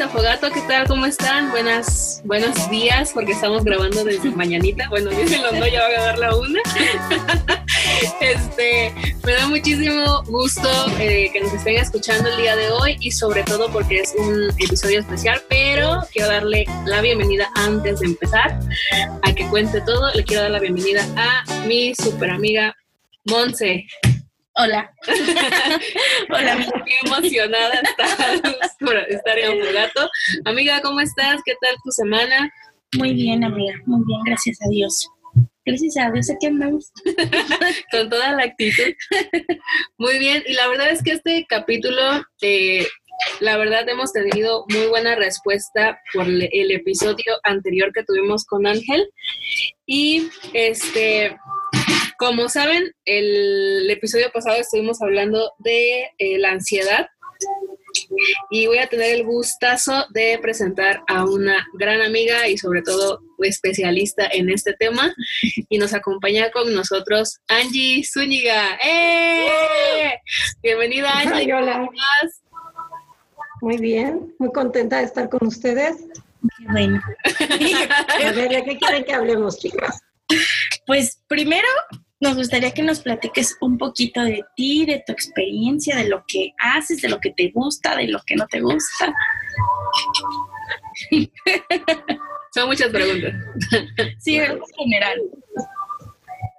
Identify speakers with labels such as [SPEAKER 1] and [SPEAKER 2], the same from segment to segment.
[SPEAKER 1] Amigos de Afogato, ¿qué tal? ¿Cómo están? Buenas, buenos días, porque estamos grabando desde mañanita. Bueno, dicen los no, ya va a dar la una. este, me da muchísimo gusto eh, que nos estén escuchando el día de hoy y sobre todo porque es un episodio especial, pero quiero darle la bienvenida antes de empezar a que cuente todo. Le quiero dar la bienvenida a mi super amiga Monse.
[SPEAKER 2] Hola.
[SPEAKER 1] Hola, muy emocionada por estar en. Amiga, ¿cómo estás? ¿Qué tal tu semana?
[SPEAKER 2] Muy bien, amiga, muy bien, gracias a Dios. Gracias a Dios, aquí andamos.
[SPEAKER 1] Con toda la actitud. Muy bien, y la verdad es que este capítulo, eh, la verdad hemos tenido muy buena respuesta por el episodio anterior que tuvimos con Ángel. Y este, como saben, el episodio pasado estuvimos hablando de eh, la ansiedad y voy a tener el gustazo de presentar a una gran amiga y sobre todo especialista en este tema y nos acompaña con nosotros Angie Zúñiga. ¡Eh! Bienvenida Angie.
[SPEAKER 3] hola. Muy bien, muy contenta de estar con ustedes.
[SPEAKER 2] Qué bueno.
[SPEAKER 3] a ver, ¿de qué quieren que hablemos, chicas?
[SPEAKER 2] Pues primero nos gustaría que nos platiques un poquito de ti, de tu experiencia, de lo que haces, de lo que te gusta, de lo que no te gusta.
[SPEAKER 1] Son muchas preguntas.
[SPEAKER 2] Sí, en general.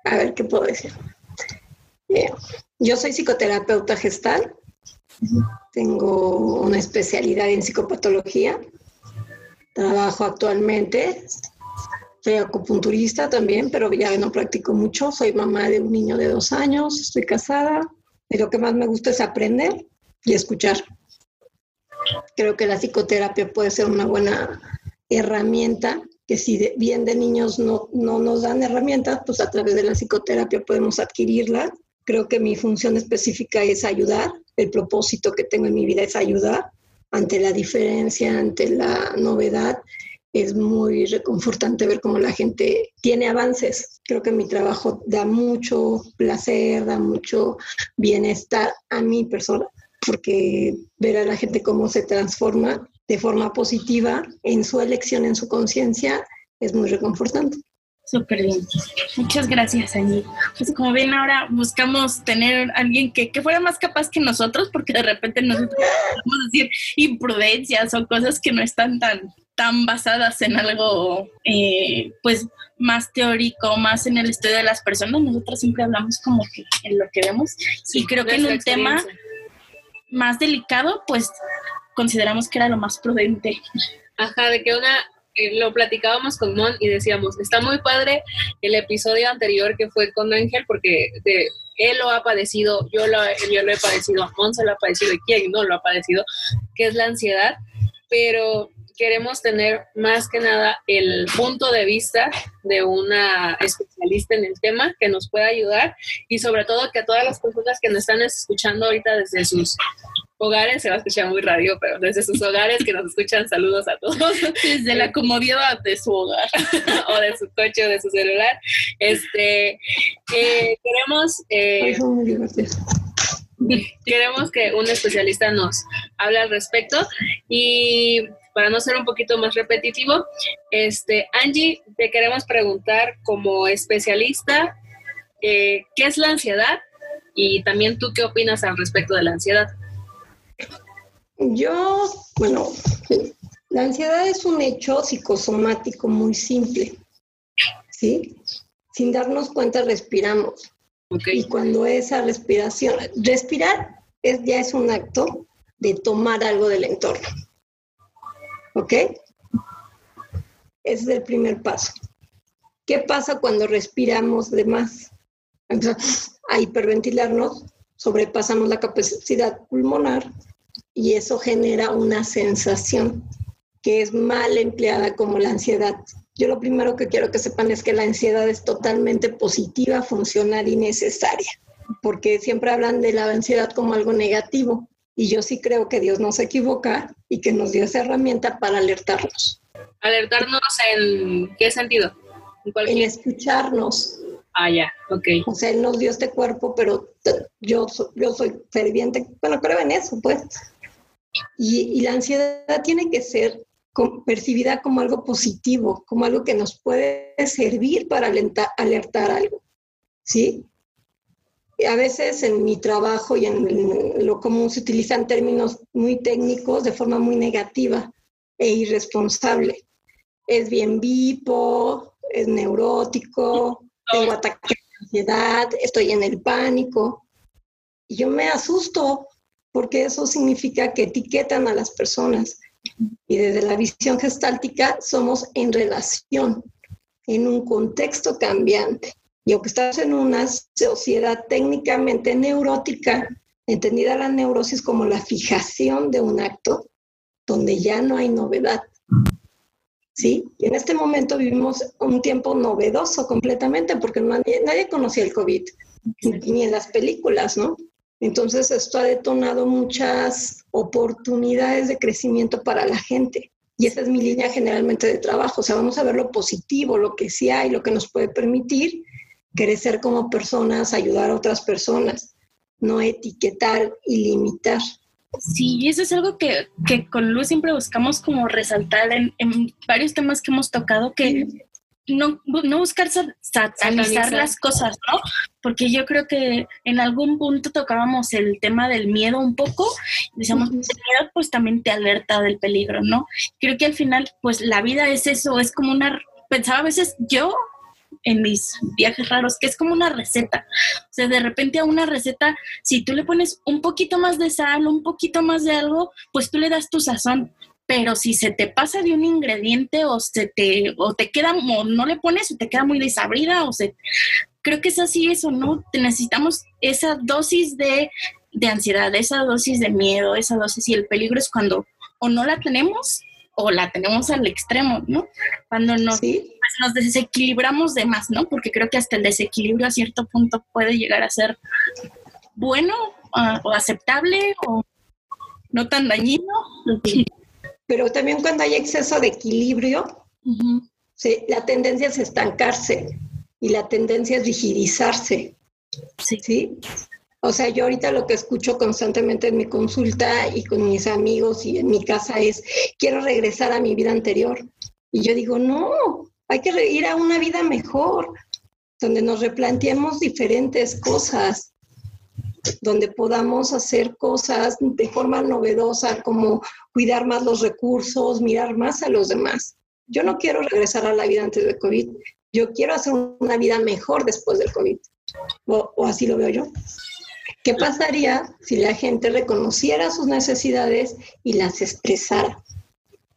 [SPEAKER 3] A ver, ¿qué puedo decir? yo soy psicoterapeuta gestal. Tengo una especialidad en psicopatología. Trabajo actualmente soy acupunturista también, pero ya no practico mucho. Soy mamá de un niño de dos años, estoy casada. Y lo que más me gusta es aprender y escuchar. Creo que la psicoterapia puede ser una buena herramienta que si bien de niños no, no nos dan herramientas, pues a través de la psicoterapia podemos adquirirla. Creo que mi función específica es ayudar. El propósito que tengo en mi vida es ayudar ante la diferencia, ante la novedad es muy reconfortante ver cómo la gente tiene avances. Creo que mi trabajo da mucho placer, da mucho bienestar a mi persona, porque ver a la gente cómo se transforma de forma positiva en su elección, en su conciencia, es muy reconfortante.
[SPEAKER 2] Súper bien. Muchas gracias, Angie. Pues como ven, ahora buscamos tener alguien que, que, fuera más capaz que nosotros, porque de repente nosotros podemos decir imprudencias o cosas que no están tan, tan basadas en algo eh, pues más teórico, más en el estudio de las personas, nosotros siempre hablamos como que en lo que vemos y creo que en un tema más delicado pues consideramos que era lo más prudente.
[SPEAKER 1] Ajá, de que una eh, lo platicábamos con Mon y decíamos, está muy padre el episodio anterior que fue con Ángel porque de, él lo ha padecido, yo lo, yo lo he padecido, Mon se lo ha padecido y quién no lo ha padecido, que es la ansiedad, pero queremos tener más que nada el punto de vista de una especialista en el tema que nos pueda ayudar y sobre todo que a todas las personas que nos están escuchando ahorita desde sus hogares, se va a escuchar muy radio, pero desde sus hogares que nos escuchan, saludos a todos.
[SPEAKER 2] Desde la comodidad de su hogar
[SPEAKER 1] o de su coche o de su celular. Este, eh, queremos... Eh, queremos que un especialista nos hable al respecto y para no ser un poquito más repetitivo, este, Angie, te queremos preguntar como especialista, eh, ¿qué es la ansiedad? Y también tú, ¿qué opinas al respecto de la ansiedad?
[SPEAKER 3] Yo, bueno, la ansiedad es un hecho psicosomático muy simple, ¿sí? Sin darnos cuenta respiramos. Y cuando esa respiración, respirar es, ya es un acto de tomar algo del entorno. ¿Ok? Ese es el primer paso. ¿Qué pasa cuando respiramos de más? a hiperventilarnos, sobrepasamos la capacidad pulmonar y eso genera una sensación que es mal empleada como la ansiedad. Yo lo primero que quiero que sepan es que la ansiedad es totalmente positiva, funcional y necesaria, porque siempre hablan de la ansiedad como algo negativo, y yo sí creo que Dios no se equivoca y que nos dio esa herramienta para alertarnos.
[SPEAKER 1] ¿Alertarnos en qué sentido?
[SPEAKER 3] En, escucharnos.
[SPEAKER 1] Ah, ya, ok.
[SPEAKER 3] O sea, Él nos dio este cuerpo, pero yo, yo soy ferviente, bueno, creo en eso, pues. Y, la ansiedad tiene que ser percibida como algo positivo, como algo que nos puede servir para alertar algo. ¿Sí? A veces en mi trabajo y en lo común se utilizan términos muy técnicos de forma muy negativa e irresponsable. Es bien bipo, es neurótico, tengo ataques de ansiedad, estoy en el pánico. Y yo me asusto porque eso significa que etiquetan a las personas. Y desde la visión gestáltica somos en relación, en un contexto cambiante. Y aunque estamos en una sociedad técnicamente neurótica, entendida la neurosis como la fijación de un acto, donde ya no hay novedad. ¿Sí? Y en este momento vivimos un tiempo novedoso completamente porque nadie, nadie conocía el COVID, ni en las películas, ¿no? Entonces esto ha detonado muchas oportunidades de crecimiento para la gente. Y esa es mi línea generalmente de trabajo. O sea, vamos a ver lo positivo, lo que sí hay, lo que nos puede permitir crecer como personas, ayudar a otras personas, no etiquetar y limitar.
[SPEAKER 2] Sí, eso es algo que, con Luz siempre buscamos como resaltar en, varios temas que hemos tocado, que no, no buscar satanizar las cosas, ¿no? Porque yo creo que en algún punto tocábamos el tema del miedo un poco, decíamos, el miedo pues también te alerta del peligro, ¿no? Creo que al final pues la vida es eso, es como una, pensaba a veces yo en mis viajes raros, que es como una receta. O sea, de repente a una receta, si tú le pones un poquito más de sal, un poquito más de algo, pues tú le das tu sazón. Pero si se te pasa de un ingrediente o se te, o te queda, o no le pones, o te queda muy desabrida, o se. Creo que es así eso, ¿no? Necesitamos esa dosis de, de ansiedad, esa dosis de miedo, esa dosis, y el peligro es cuando o no la tenemos o la tenemos al extremo, ¿no? Cuando nos, pues, nos desequilibramos de más, ¿no? Porque creo que hasta el desequilibrio a cierto punto puede llegar a ser bueno ah, o aceptable o no tan dañino.
[SPEAKER 3] Pero también cuando hay exceso de equilibrio, la tendencia es estancarse y la tendencia es rigidizarse. Sí. ¿sí? O sea, yo ahorita lo que escucho constantemente en mi consulta y con mis amigos y en mi casa es, quiero regresar a mi vida anterior. Y yo digo, no, hay que ir a una vida mejor, donde nos replanteemos diferentes cosas, donde podamos hacer cosas de forma novedosa, como cuidar más los recursos, mirar más a los demás. Yo no quiero regresar a la vida antes del COVID, yo quiero hacer una vida mejor después del COVID, o, o así lo veo yo. ¿Qué pasaría si la gente reconociera sus necesidades y las expresara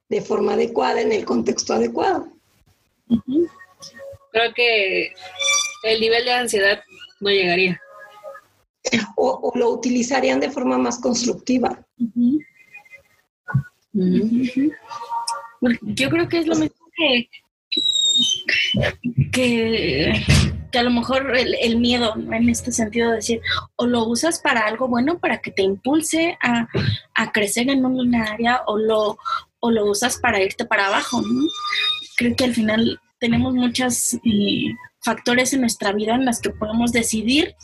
[SPEAKER 3] de forma adecuada en el contexto adecuado?
[SPEAKER 1] Creo que el nivel de ansiedad no llegaría.
[SPEAKER 3] O, lo utilizarían de forma más constructiva.
[SPEAKER 2] Yo creo que es lo mismo que, que a lo mejor el, miedo en este sentido de decir, o lo usas para algo bueno, para que te impulse a, crecer en una área, o lo, o lo usas para irte para abajo. Creo que al final tenemos muchos eh, factores en nuestra vida en las que podemos decidir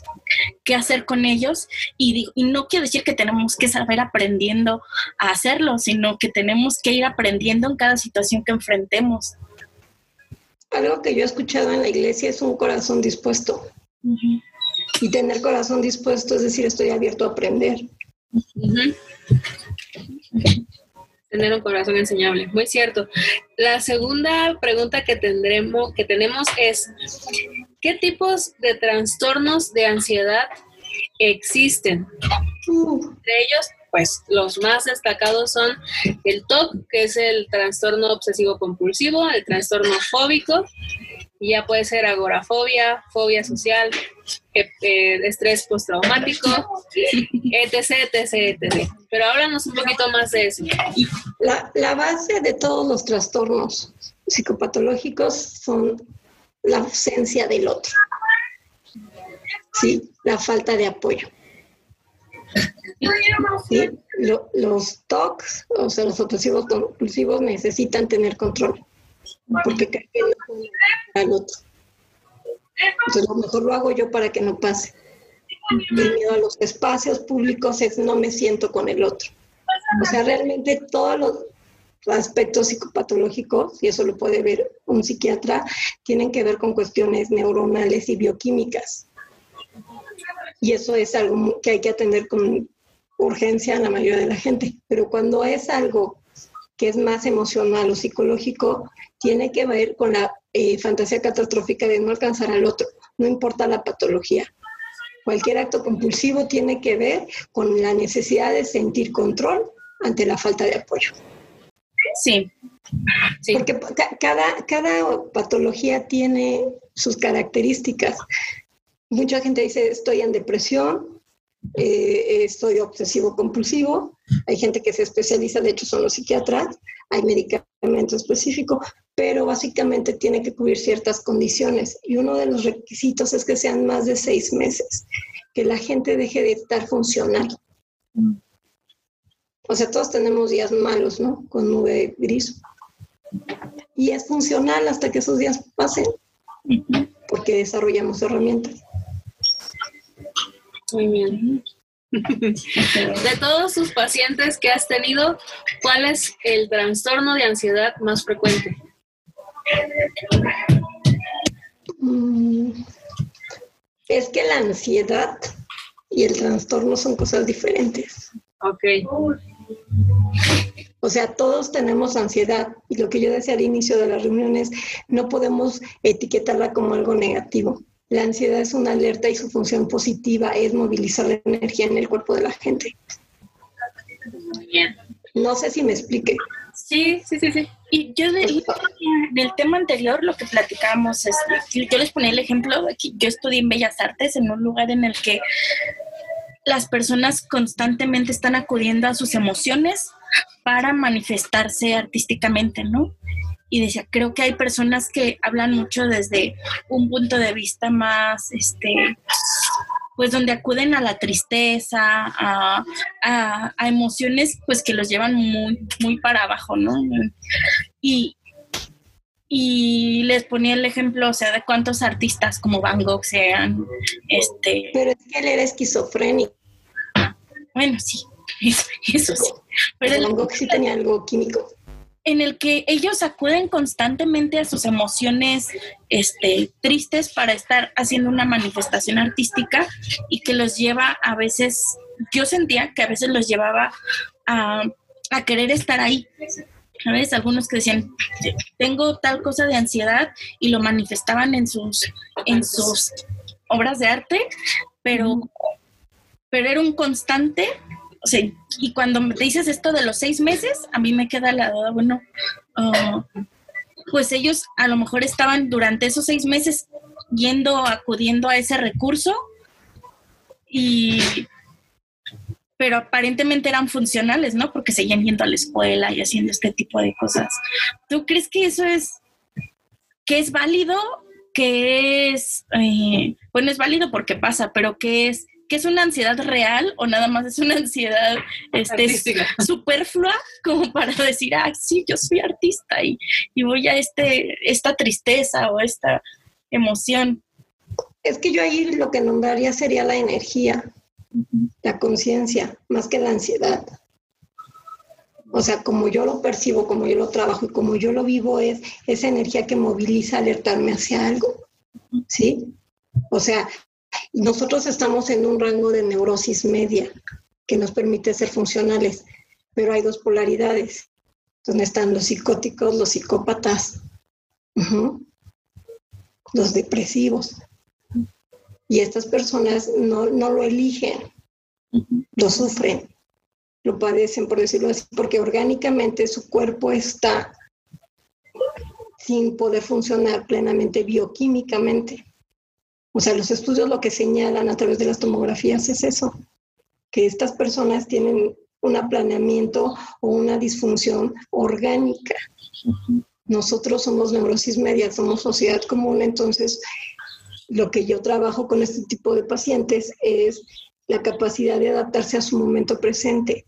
[SPEAKER 2] qué hacer con ellos y, y, no quiere decir que tenemos que saber aprendiendo a hacerlo, sino que tenemos que ir aprendiendo en cada situación que enfrentemos.
[SPEAKER 3] Algo que yo he escuchado en la iglesia es un corazón dispuesto. Y tener corazón dispuesto es decir, estoy abierto a aprender.
[SPEAKER 1] Tener un corazón enseñable, muy cierto. La segunda pregunta que tendremos, que tenemos es, ¿qué tipos de trastornos de ansiedad existen? Uh. Entre ellos, pues los más destacados son el TOC, que es el trastorno obsesivo compulsivo, el trastorno fóbico, y ya puede ser agorafobia, fobia social, eh, eh, estrés postraumático, etc, etc, etc. Pero háblanos un poquito más de eso.
[SPEAKER 3] La, la base de todos los trastornos psicopatológicos son la ausencia del otro. Sí, la falta de apoyo los TOCs, o sea, los obsesivos compulsivos necesitan tener control, porque creen al otro. Entonces, lo mejor lo hago yo para que no pase. El miedo a los espacios públicos es no me siento con el otro. O sea, realmente todos los aspectos psicopatológicos, y eso lo puede ver un psiquiatra, tienen que ver con cuestiones neuronales y bioquímicas. Y eso es algo que hay que atender con urgencia a la mayoría de la gente. Pero cuando es algo que es más emocional o psicológico, tiene que ver con la eh, fantasía catastrófica de no alcanzar al otro, no importa la patología. Cualquier acto compulsivo tiene que ver con la necesidad de sentir control ante la falta de apoyo.
[SPEAKER 2] Sí.
[SPEAKER 3] Porque cada, cada patología tiene sus características. Mucha gente dice, estoy en depresión, eh, estoy obsesivo compulsivo, hay gente que se especializa, de hecho son los psiquiatras, hay medicamento específico, pero básicamente tiene que cubrir ciertas condiciones y uno de los requisitos es que sean más de seis meses, que la gente deje de estar funcional. O sea, todos tenemos días malos, ¿no? Con nube gris. Y es funcional hasta que esos días pasen, porque desarrollamos herramientas.
[SPEAKER 1] Muy bien. De todos sus pacientes que has tenido, ¿cuál es el trastorno de ansiedad más frecuente?
[SPEAKER 3] Mm, es que la ansiedad y el trastorno son cosas diferentes.
[SPEAKER 1] Ok.
[SPEAKER 3] O sea, todos tenemos ansiedad y lo que yo decía al inicio de las reuniones, no podemos etiquetarla como algo negativo. La ansiedad es una alerta y su función positiva es movilizar la energía en el cuerpo de la gente.
[SPEAKER 2] Bien.
[SPEAKER 3] No sé si me explique.
[SPEAKER 2] Sí, sí, sí, sí. Y yo del tema anterior, lo que platicábamos es, yo les ponía el ejemplo que yo estudié en Bellas Artes, en un lugar en el que las personas constantemente están acudiendo a sus emociones para manifestarse artísticamente, ¿no? Y decía, creo que hay personas que hablan mucho desde un punto de vista más, este, pues donde acuden a la tristeza, a, emociones pues que los llevan muy, muy para abajo, ¿no? Y, y les ponía el ejemplo, o sea, de cuántos artistas como Van Gogh sean, este...
[SPEAKER 3] Pero es que él era esquizofrénico.
[SPEAKER 2] Bueno, sí, eso, sí.
[SPEAKER 3] Pero Van Gogh sí tenía algo químico
[SPEAKER 2] en el que ellos acuden constantemente a sus emociones este, tristes para estar haciendo una manifestación artística y que los lleva a veces, yo sentía que a veces los llevaba a, querer estar ahí. ¿Sabes? Algunos que decían, tengo tal cosa de ansiedad y lo manifestaban en sus, en sus obras de arte, pero, pero era un constante o sea, y cuando me dices esto de los seis meses, a mí me queda la duda, bueno, ah, pues ellos a lo mejor estaban durante esos seis meses yendo, acudiendo a ese recurso y pero aparentemente eran funcionales, ¿no? Porque seguían yendo a la escuela y haciendo este tipo de cosas. ¿Tú crees que eso es, que es válido? Que es, eh, bueno, es válido porque pasa, pero que es que es una ansiedad real o nada más es una ansiedad este, superflua como para decir, ah, sí, yo soy artista y, y voy a este, esta tristeza o esta emoción.
[SPEAKER 3] Es que yo ahí lo que nombraría sería la energía, la conciencia, más que la ansiedad. O sea, como yo lo percibo, como yo lo trabajo y como yo lo vivo, es esa energía que moviliza alertarme hacia algo. ¿Sí? O sea, nosotros estamos en un rango de neurosis media que nos permite ser funcionales, pero hay dos polaridades, donde están los psicóticos, los psicópatas, los depresivos. Y estas personas no, no lo eligen, lo sufren, lo padecen, por decirlo así, porque orgánicamente su cuerpo está sin poder funcionar plenamente bioquímicamente. O sea, los estudios lo que señalan a través de las tomografías es eso, que estas personas tienen un aplaneamiento o una disfunción orgánica. Nosotros somos neurosis media, somos sociedad común, entonces lo que yo trabajo con este tipo de pacientes es la capacidad de adaptarse a su momento presente,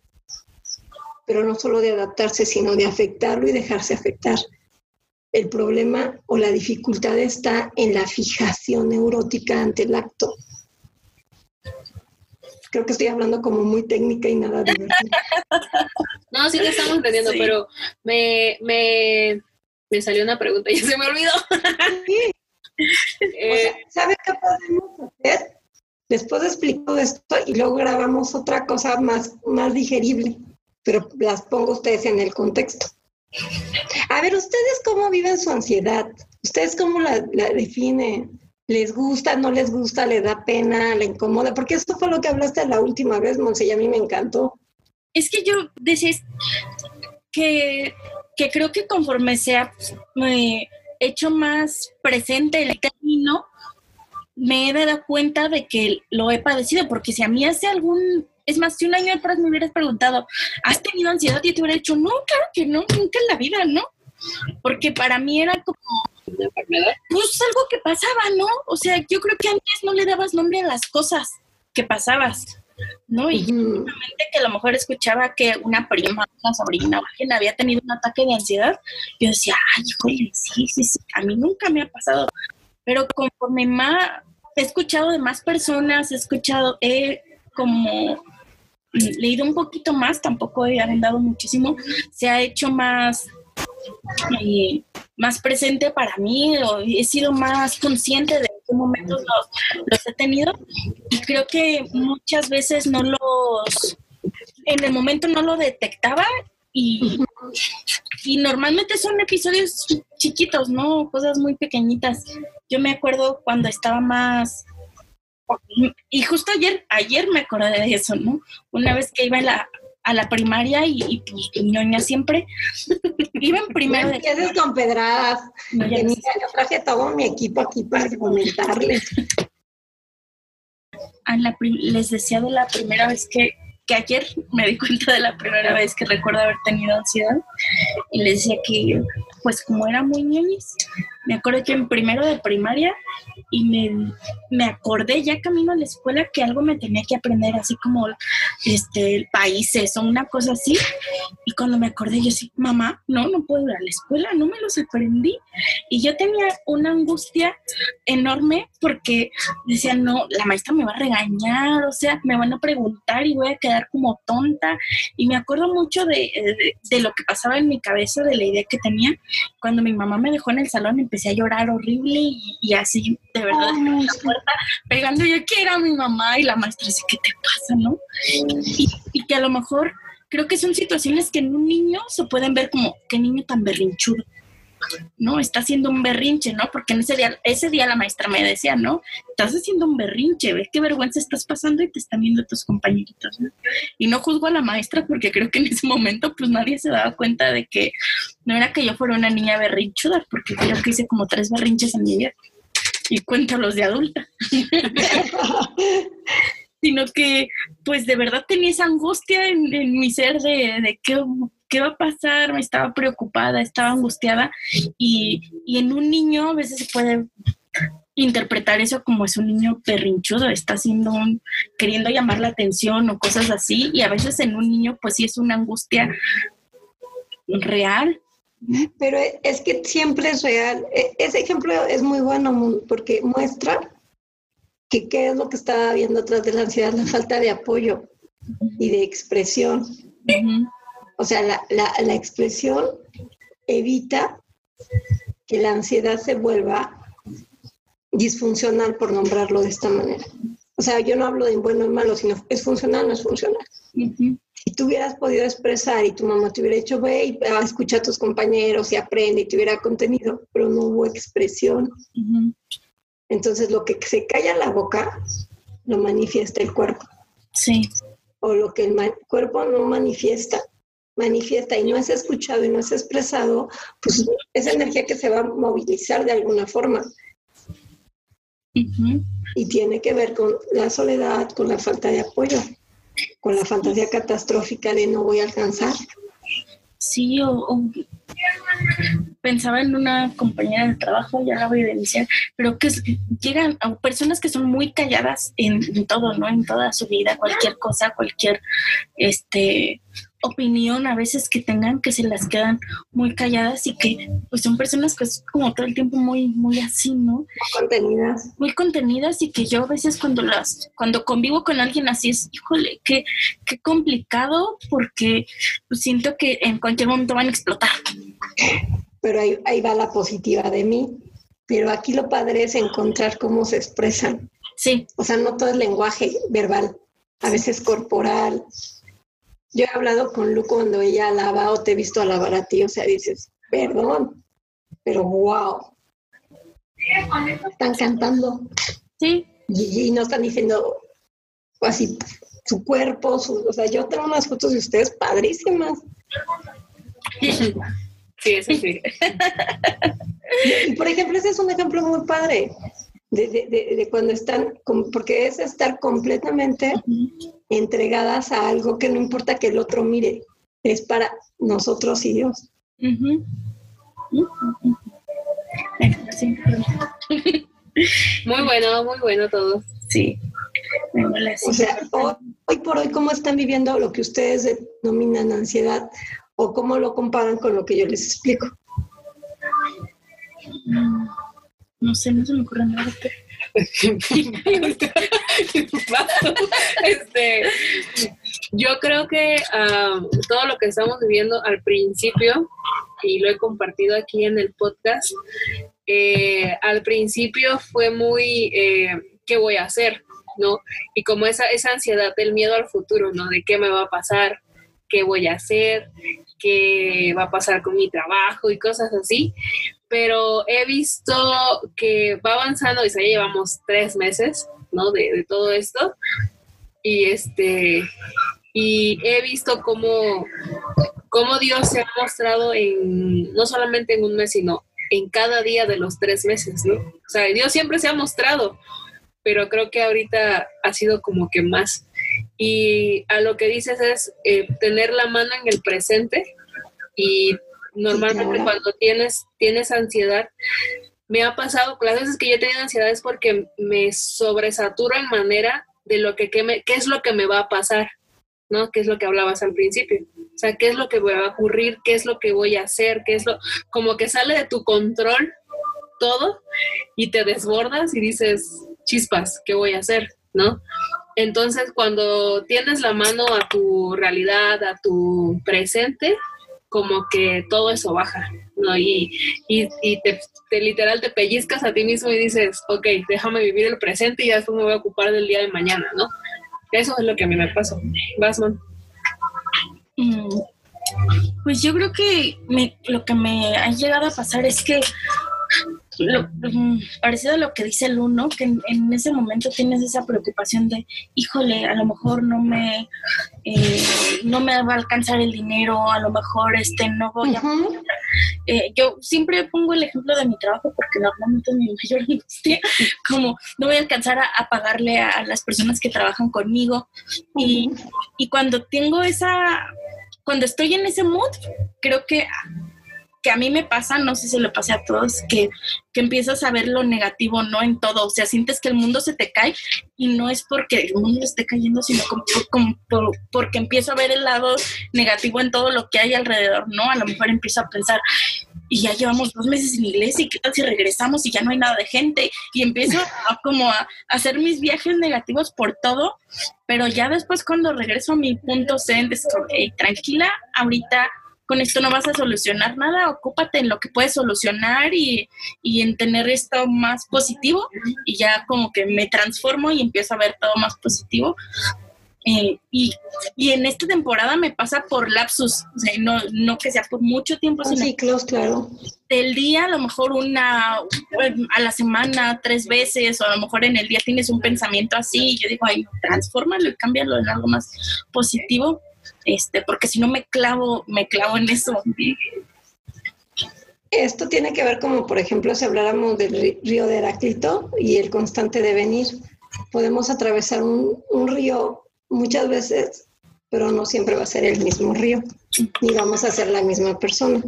[SPEAKER 3] pero no solo de adaptarse, sino de afectarlo y dejarse afectar. El problema o la dificultad está en la fijación neurótica ante el acto. Creo que estoy hablando como muy técnica y nada divertida.
[SPEAKER 1] No, sí te estamos entendiendo, pero me, me, me salió una pregunta y se me olvidó.
[SPEAKER 3] eh, ¿Sabe qué podemos hacer? Después explico esto y luego grabamos otra cosa más, más digerible, pero las pongo ustedes en el contexto. A ver, ¿ustedes cómo viven su ansiedad? ¿Ustedes cómo la, definen? ¿Les gusta, no les gusta, le da pena, le incomoda? Porque esto fue lo que hablaste la última vez, Monse, y a mí me encantó.
[SPEAKER 2] Es que yo decía que, que creo que conforme se ha hecho más presente el término, me he dado cuenta de que lo he padecido, porque si a mí hace algún, es más, si un año atrás me hubieras preguntado, ¿has tenido ansiedad? Y yo te hubiera dicho, no, claro que no, nunca en la vida, ¿no? Porque para mí era como, pues algo que pasaba, ¿no? O sea, yo creo que antes no le dabas nombre a las cosas que pasabas. ¿no? Y uh que a lo mejor escuchaba que una prima, una sobrina o alguien había tenido un ataque de ansiedad, yo decía, ay, híjole, sí, sí, sí, a mí nunca me ha pasado. Pero conforme más he escuchado de más personas, he escuchado, he como leído un poquito más, tampoco he andado muchísimo, se ha hecho más eh, más presente para mí, o he sido más consciente de qué momentos los, los he tenido y creo que muchas veces no los, en el momento no lo detectaba y, y normalmente son episodios chiquitos, ¿no? Cosas muy pequeñitas. Yo me acuerdo cuando estaba más... Y justo ayer, ayer me acordé de eso, ¿no? Una vez que iba en la, a la primaria y, y pues ñoña siempre. Iba en primero
[SPEAKER 3] de... empieces con pedradas. No, yo traje todo mi equipo aquí para comentarles.
[SPEAKER 2] A la les decía de la primera vez que, que ayer me di cuenta de la primera vez que recuerdo haber tenido ansiedad y les decía que pues como era muy ñoñis, me acuerdo que en primero de primaria y me, me, acordé ya camino a la escuela que algo me tenía que aprender, así como este, países o una cosa así. Y cuando me acordé, yo sí, mamá, no, no puedo ir a la escuela, no me los aprendí. Y yo tenía una angustia enorme porque decía, no, la maestra me va a regañar, o sea, me van a preguntar y voy a quedar como tonta. Y me acuerdo mucho de, de, de lo que pasaba en mi cabeza, de la idea que tenía. Cuando mi mamá me dejó en el salón, empecé a llorar horrible y, y así, de verdad, oh, la puerta, pegando, yo quiero a mi mamá y la maestra dice, ¿qué te pasa, no? Y, que a lo mejor creo que son situaciones que en un niño se pueden ver como, qué niño tan berrinchudo. ¿no? Está haciendo un berrinche, ¿no? Porque en ese día, ese día la maestra me decía, ¿no? Estás haciendo un berrinche, ves qué vergüenza estás pasando y te están viendo tus compañeritos, ¿no? Y no juzgo a la maestra porque creo que en ese momento pues nadie se daba cuenta de que no era que yo fuera una niña berrinchuda, porque creo que hice como tres berrinches en mi vida y cuéntalos de adulta. Sino que, pues de verdad tenía esa angustia en, mi ser de, de qué, qué, va a pasar, me estaba preocupada, estaba angustiada. Y, y en un niño a veces se puede interpretar eso como es un niño perrinchudo, está haciendo un, queriendo llamar la atención o cosas así. Y a veces en un niño, pues sí es una angustia real
[SPEAKER 3] pero es que siempre es real. E, ese ejemplo es muy bueno porque muestra que qué es lo que está viendo atrás de la ansiedad, la falta de apoyo y de expresión. O sea, la, la, la expresión evita que la ansiedad se vuelva disfuncional, por nombrarlo de esta manera. O sea, yo no hablo de bueno y malo, sino es funcional, no es funcional. Uh -huh si tú hubieras podido expresar y tu mamá te hubiera dicho, ve y escucha a tus compañeros y aprende y te hubiera contenido, pero no hubo expresión. Uh -huh. Entonces lo que se calla la boca lo manifiesta el cuerpo.
[SPEAKER 2] Sí.
[SPEAKER 3] O lo que el cuerpo no manifiesta, manifiesta y no es escuchado y no es expresado, pues esa energía que se va a movilizar de alguna forma. Uh -huh. Y tiene que ver con la soledad, con la falta de apoyo con la fantasía catastrófica de no voy a alcanzar.
[SPEAKER 2] Sí, o, pensaba en una compañera de trabajo, ya la voy a denunciar, pero que llegan a personas que son muy calladas en, en, todo, ¿no? En toda su vida, cualquier cosa, cualquier, este, opinión a veces que tengan que se las quedan muy calladas y que pues son personas que es como todo el tiempo muy muy así, ¿no?
[SPEAKER 3] Contenidas.
[SPEAKER 2] Muy contenidas y que yo a veces cuando las cuando convivo con alguien así es, híjole, qué qué complicado porque pues, siento que en cualquier momento van a explotar.
[SPEAKER 3] Pero ahí, ahí va la positiva de mí. Pero aquí lo padre es encontrar cómo se expresan.
[SPEAKER 2] Sí.
[SPEAKER 3] O sea, no todo es lenguaje verbal, a veces corporal, yo he hablado con Lu cuando ella alaba o te he visto alabar a ti, o sea, dices, perdón, pero wow. Están cantando.
[SPEAKER 2] Sí.
[SPEAKER 3] Y, no están diciendo así su cuerpo, su, o sea, yo tengo unas fotos de ustedes padrísimas.
[SPEAKER 1] Sí, eso sí.
[SPEAKER 3] Y, por ejemplo, ese es un ejemplo muy padre de, de, de, cuando están, porque es estar completamente entregadas a algo que no importa que el otro mire, es para nosotros y Dios.
[SPEAKER 1] Muy bueno, muy bueno todo.
[SPEAKER 2] Sí.
[SPEAKER 3] O sea, hoy, por hoy, ¿cómo están viviendo lo que ustedes denominan ansiedad o cómo lo comparan con lo que yo les explico?
[SPEAKER 2] No sé, no se me ocurre nada.
[SPEAKER 1] este, yo creo que todo lo que estamos viviendo al principio, y lo he compartido aquí en el podcast, eh, al principio fue muy, eh, ¿qué voy a hacer? ¿No? Y como esa, esa ansiedad del miedo al futuro, ¿no? De qué me va a pasar, qué voy a hacer, qué va a pasar con mi trabajo y cosas así pero he visto que va avanzando, y ya llevamos tres meses, ¿no? De, todo esto. Y este, y he visto cómo, cómo Dios se ha mostrado en, no solamente en un mes, sino en cada día de los tres meses, ¿no? O sea, Dios siempre se ha mostrado, pero creo que ahorita ha sido como que más. Y a lo que dices es eh, tener la mano en el presente y normalmente cuando tienes, tienes ansiedad, me ha pasado, las veces que yo he tenido ansiedad es porque me sobresaturo en manera de lo que, qué es lo que me va a pasar, ¿no? ¿Qué es lo que hablabas al principio? O sea, ¿qué es lo que va a ocurrir? ¿Qué es lo que voy a hacer? ¿Qué es lo, como que sale de tu control todo y te desbordas y dices, chispas, ¿qué voy a hacer? ¿No? Entonces, cuando tienes la mano a tu realidad, a tu presente, como que todo eso baja, ¿no? Y, y, te, literal te pellizcas a ti mismo y dices, ok, déjame vivir el presente y ya después me voy a ocupar del día de mañana, ¿no? Eso es lo que a mí me pasa. Basman.
[SPEAKER 2] Mm, pues yo creo que lo que me ha llegado a pasar es que lo, mm, parecido a lo que dice el uno, que en, ese momento tienes esa preocupación de, híjole, a lo mejor no me, eh, no me va a alcanzar el dinero, a lo mejor este no voy a... Eh, yo siempre pongo el ejemplo de mi trabajo porque normalmente es mi mayor angustia, como no voy a alcanzar a, pagarle a, las personas que trabajan conmigo. Y, y cuando tengo esa, cuando estoy en ese mood, creo que que a mí me pasa, no sé si lo pase a todos, que, que empiezas a ver lo negativo, no en todo, o sea, sientes que el mundo se te cae y no es porque el mundo esté cayendo, sino como, porque empiezo a ver el lado negativo en todo lo que hay alrededor, ¿no? A lo mejor empiezo a pensar, y ya llevamos dos meses en iglesia, y qué tal si regresamos y ya no hay nada de gente, y empiezo a, como a, hacer mis viajes negativos por todo, pero ya después cuando regreso a mi punto zen, de, tranquila, ahorita con esto no vas a solucionar nada, ocúpate en lo que puedes solucionar y, en tener esto más positivo y ya como que me transformo y empiezo a ver todo más positivo. Eh, y, en esta temporada me pasa por lapsus, o sea, no, no que sea por mucho tiempo,
[SPEAKER 3] sino ciclos, claro.
[SPEAKER 2] Del día, a lo mejor una a la semana, tres veces, o a lo mejor en el día tienes un pensamiento así, y yo digo, ay, transfórmalo y cámbialo en algo más positivo este, porque si no me clavo, me clavo en eso.
[SPEAKER 3] Esto tiene que ver como, por ejemplo, si habláramos del río de Heráclito y el constante devenir. Podemos atravesar un, un río muchas veces, pero no siempre va a ser el mismo río, ni vamos a ser la misma persona.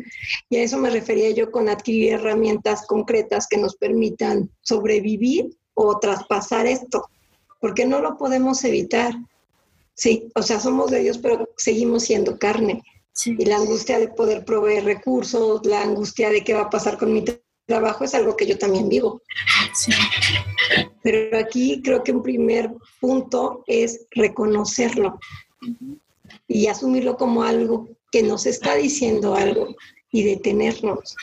[SPEAKER 3] Y a eso me refería yo con adquirir herramientas concretas que nos permitan sobrevivir o traspasar esto, porque no lo podemos evitar Sí, o sea, somos de Dios, pero seguimos siendo carne.
[SPEAKER 2] Sí.
[SPEAKER 3] Y la angustia de poder proveer recursos, la angustia de qué va a pasar con mi trabajo es algo que yo también vivo.
[SPEAKER 2] Sí.
[SPEAKER 3] Pero aquí creo que un primer punto es reconocerlo y asumirlo como algo que nos está diciendo algo y detenernos.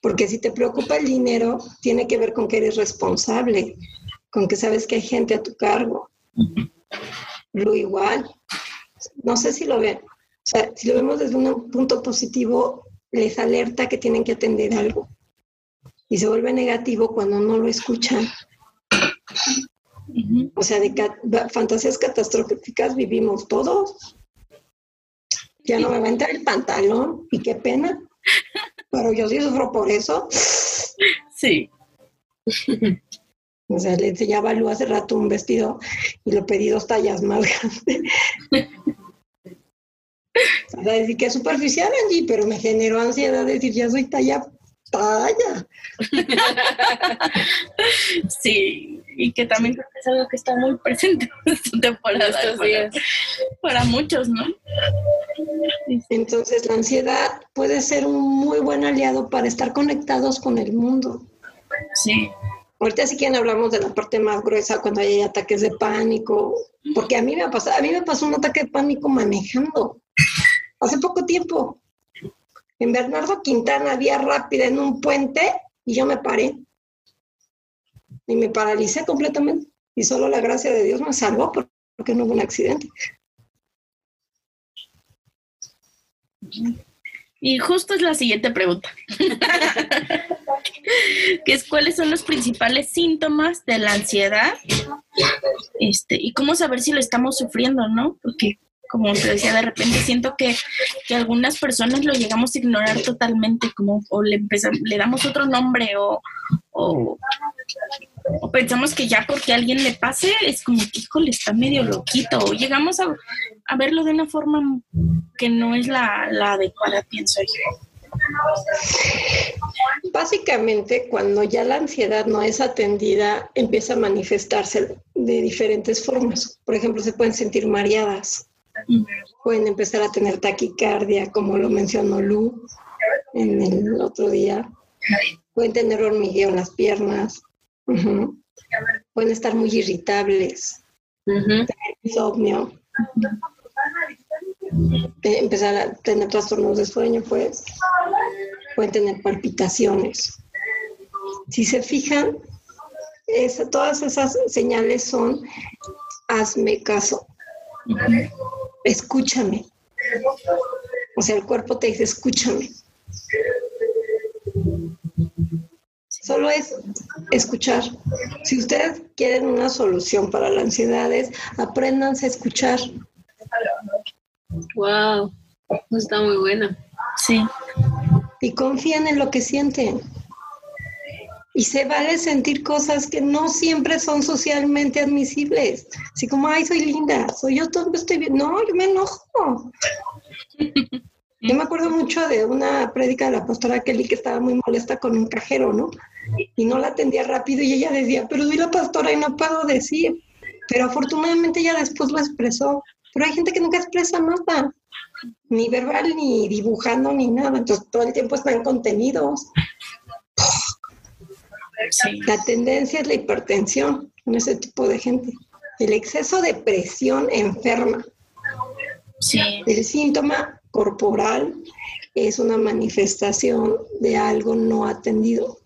[SPEAKER 3] Porque si te preocupa el dinero, tiene que ver con que eres responsable, con que sabes que hay gente a tu cargo. Lo igual, no sé si lo ven. O sea, si lo vemos desde un punto positivo, les alerta que tienen que atender algo. Y se vuelve negativo cuando no lo escuchan. O sea, de fantasías catastróficas vivimos todos. Ya no me va a entrar el pantalón y qué pena. Pero yo sí sufro por eso.
[SPEAKER 2] Sí.
[SPEAKER 3] O sea, le enseñaba a Lu hace rato un vestido y lo pedí dos tallas más grandes. O sea, decir que es superficial, Angie, pero me generó ansiedad decir, ya soy talla, talla.
[SPEAKER 2] Sí, y que también creo que es algo que está muy presente en esta temporada
[SPEAKER 1] Estos
[SPEAKER 2] para,
[SPEAKER 1] días.
[SPEAKER 2] para muchos, ¿no?
[SPEAKER 3] Entonces, la ansiedad puede ser un muy buen aliado para estar conectados con el mundo.
[SPEAKER 2] Sí,
[SPEAKER 3] Ahorita si quieren hablamos de la parte más gruesa cuando hay ataques de pánico, porque a mí me ha pasado, a mí me pasó un ataque de pánico manejando hace poco tiempo. En Bernardo Quintana vía rápida en un puente y yo me paré y me paralicé completamente y solo la gracia de Dios me salvó por- porque no hubo un accidente.
[SPEAKER 2] Y justo es la siguiente pregunta. que es cuáles son los principales síntomas de la ansiedad este, y cómo saber si lo estamos sufriendo, ¿no? Porque, como te decía, de repente siento que, que algunas personas lo llegamos a ignorar totalmente, como o le, empezamos, le damos otro nombre o, o, o pensamos que ya porque a alguien le pase es como que, híjole, está medio loquito, o llegamos a, a verlo de una forma que no es la, la adecuada, pienso yo.
[SPEAKER 3] Básicamente, cuando ya la ansiedad no es atendida, empieza a manifestarse de diferentes formas. Por ejemplo, se pueden sentir mareadas, pueden empezar a tener taquicardia, como lo mencionó Lu en el otro día. Pueden tener hormigueo en las piernas. Pueden estar muy irritables, insomnio. Empezar a tener trastornos de sueño, pues. Pueden tener palpitaciones. Si se fijan, esa- todas esas señales son hazme caso, escúchame. O sea, el cuerpo te dice escúchame. Solo es escuchar. Si ustedes quieren una solución para la ansiedad, es apréndanse a escuchar.
[SPEAKER 1] Wow. Está muy buena.
[SPEAKER 2] Sí,
[SPEAKER 3] y confíen en lo que sienten. Y se vale sentir cosas que no siempre son socialmente admisibles. Así como, ay, soy linda, soy yo, todo estoy bien. No, yo me enojo. Yo me acuerdo mucho de una prédica de la pastora Kelly que estaba muy molesta con un cajero, ¿no? Y no la atendía rápido y ella decía, pero soy la pastora y no puedo decir. Pero afortunadamente ella después lo expresó. Pero hay gente que nunca expresa nada, ni verbal, ni dibujando, ni nada. Entonces todo el tiempo están contenidos.
[SPEAKER 2] sí,
[SPEAKER 3] La tendencia es la hipertensión en ese tipo de gente. El exceso de presión enferma.
[SPEAKER 2] sí,
[SPEAKER 3] El síntoma corporal es una manifestación de algo no atendido.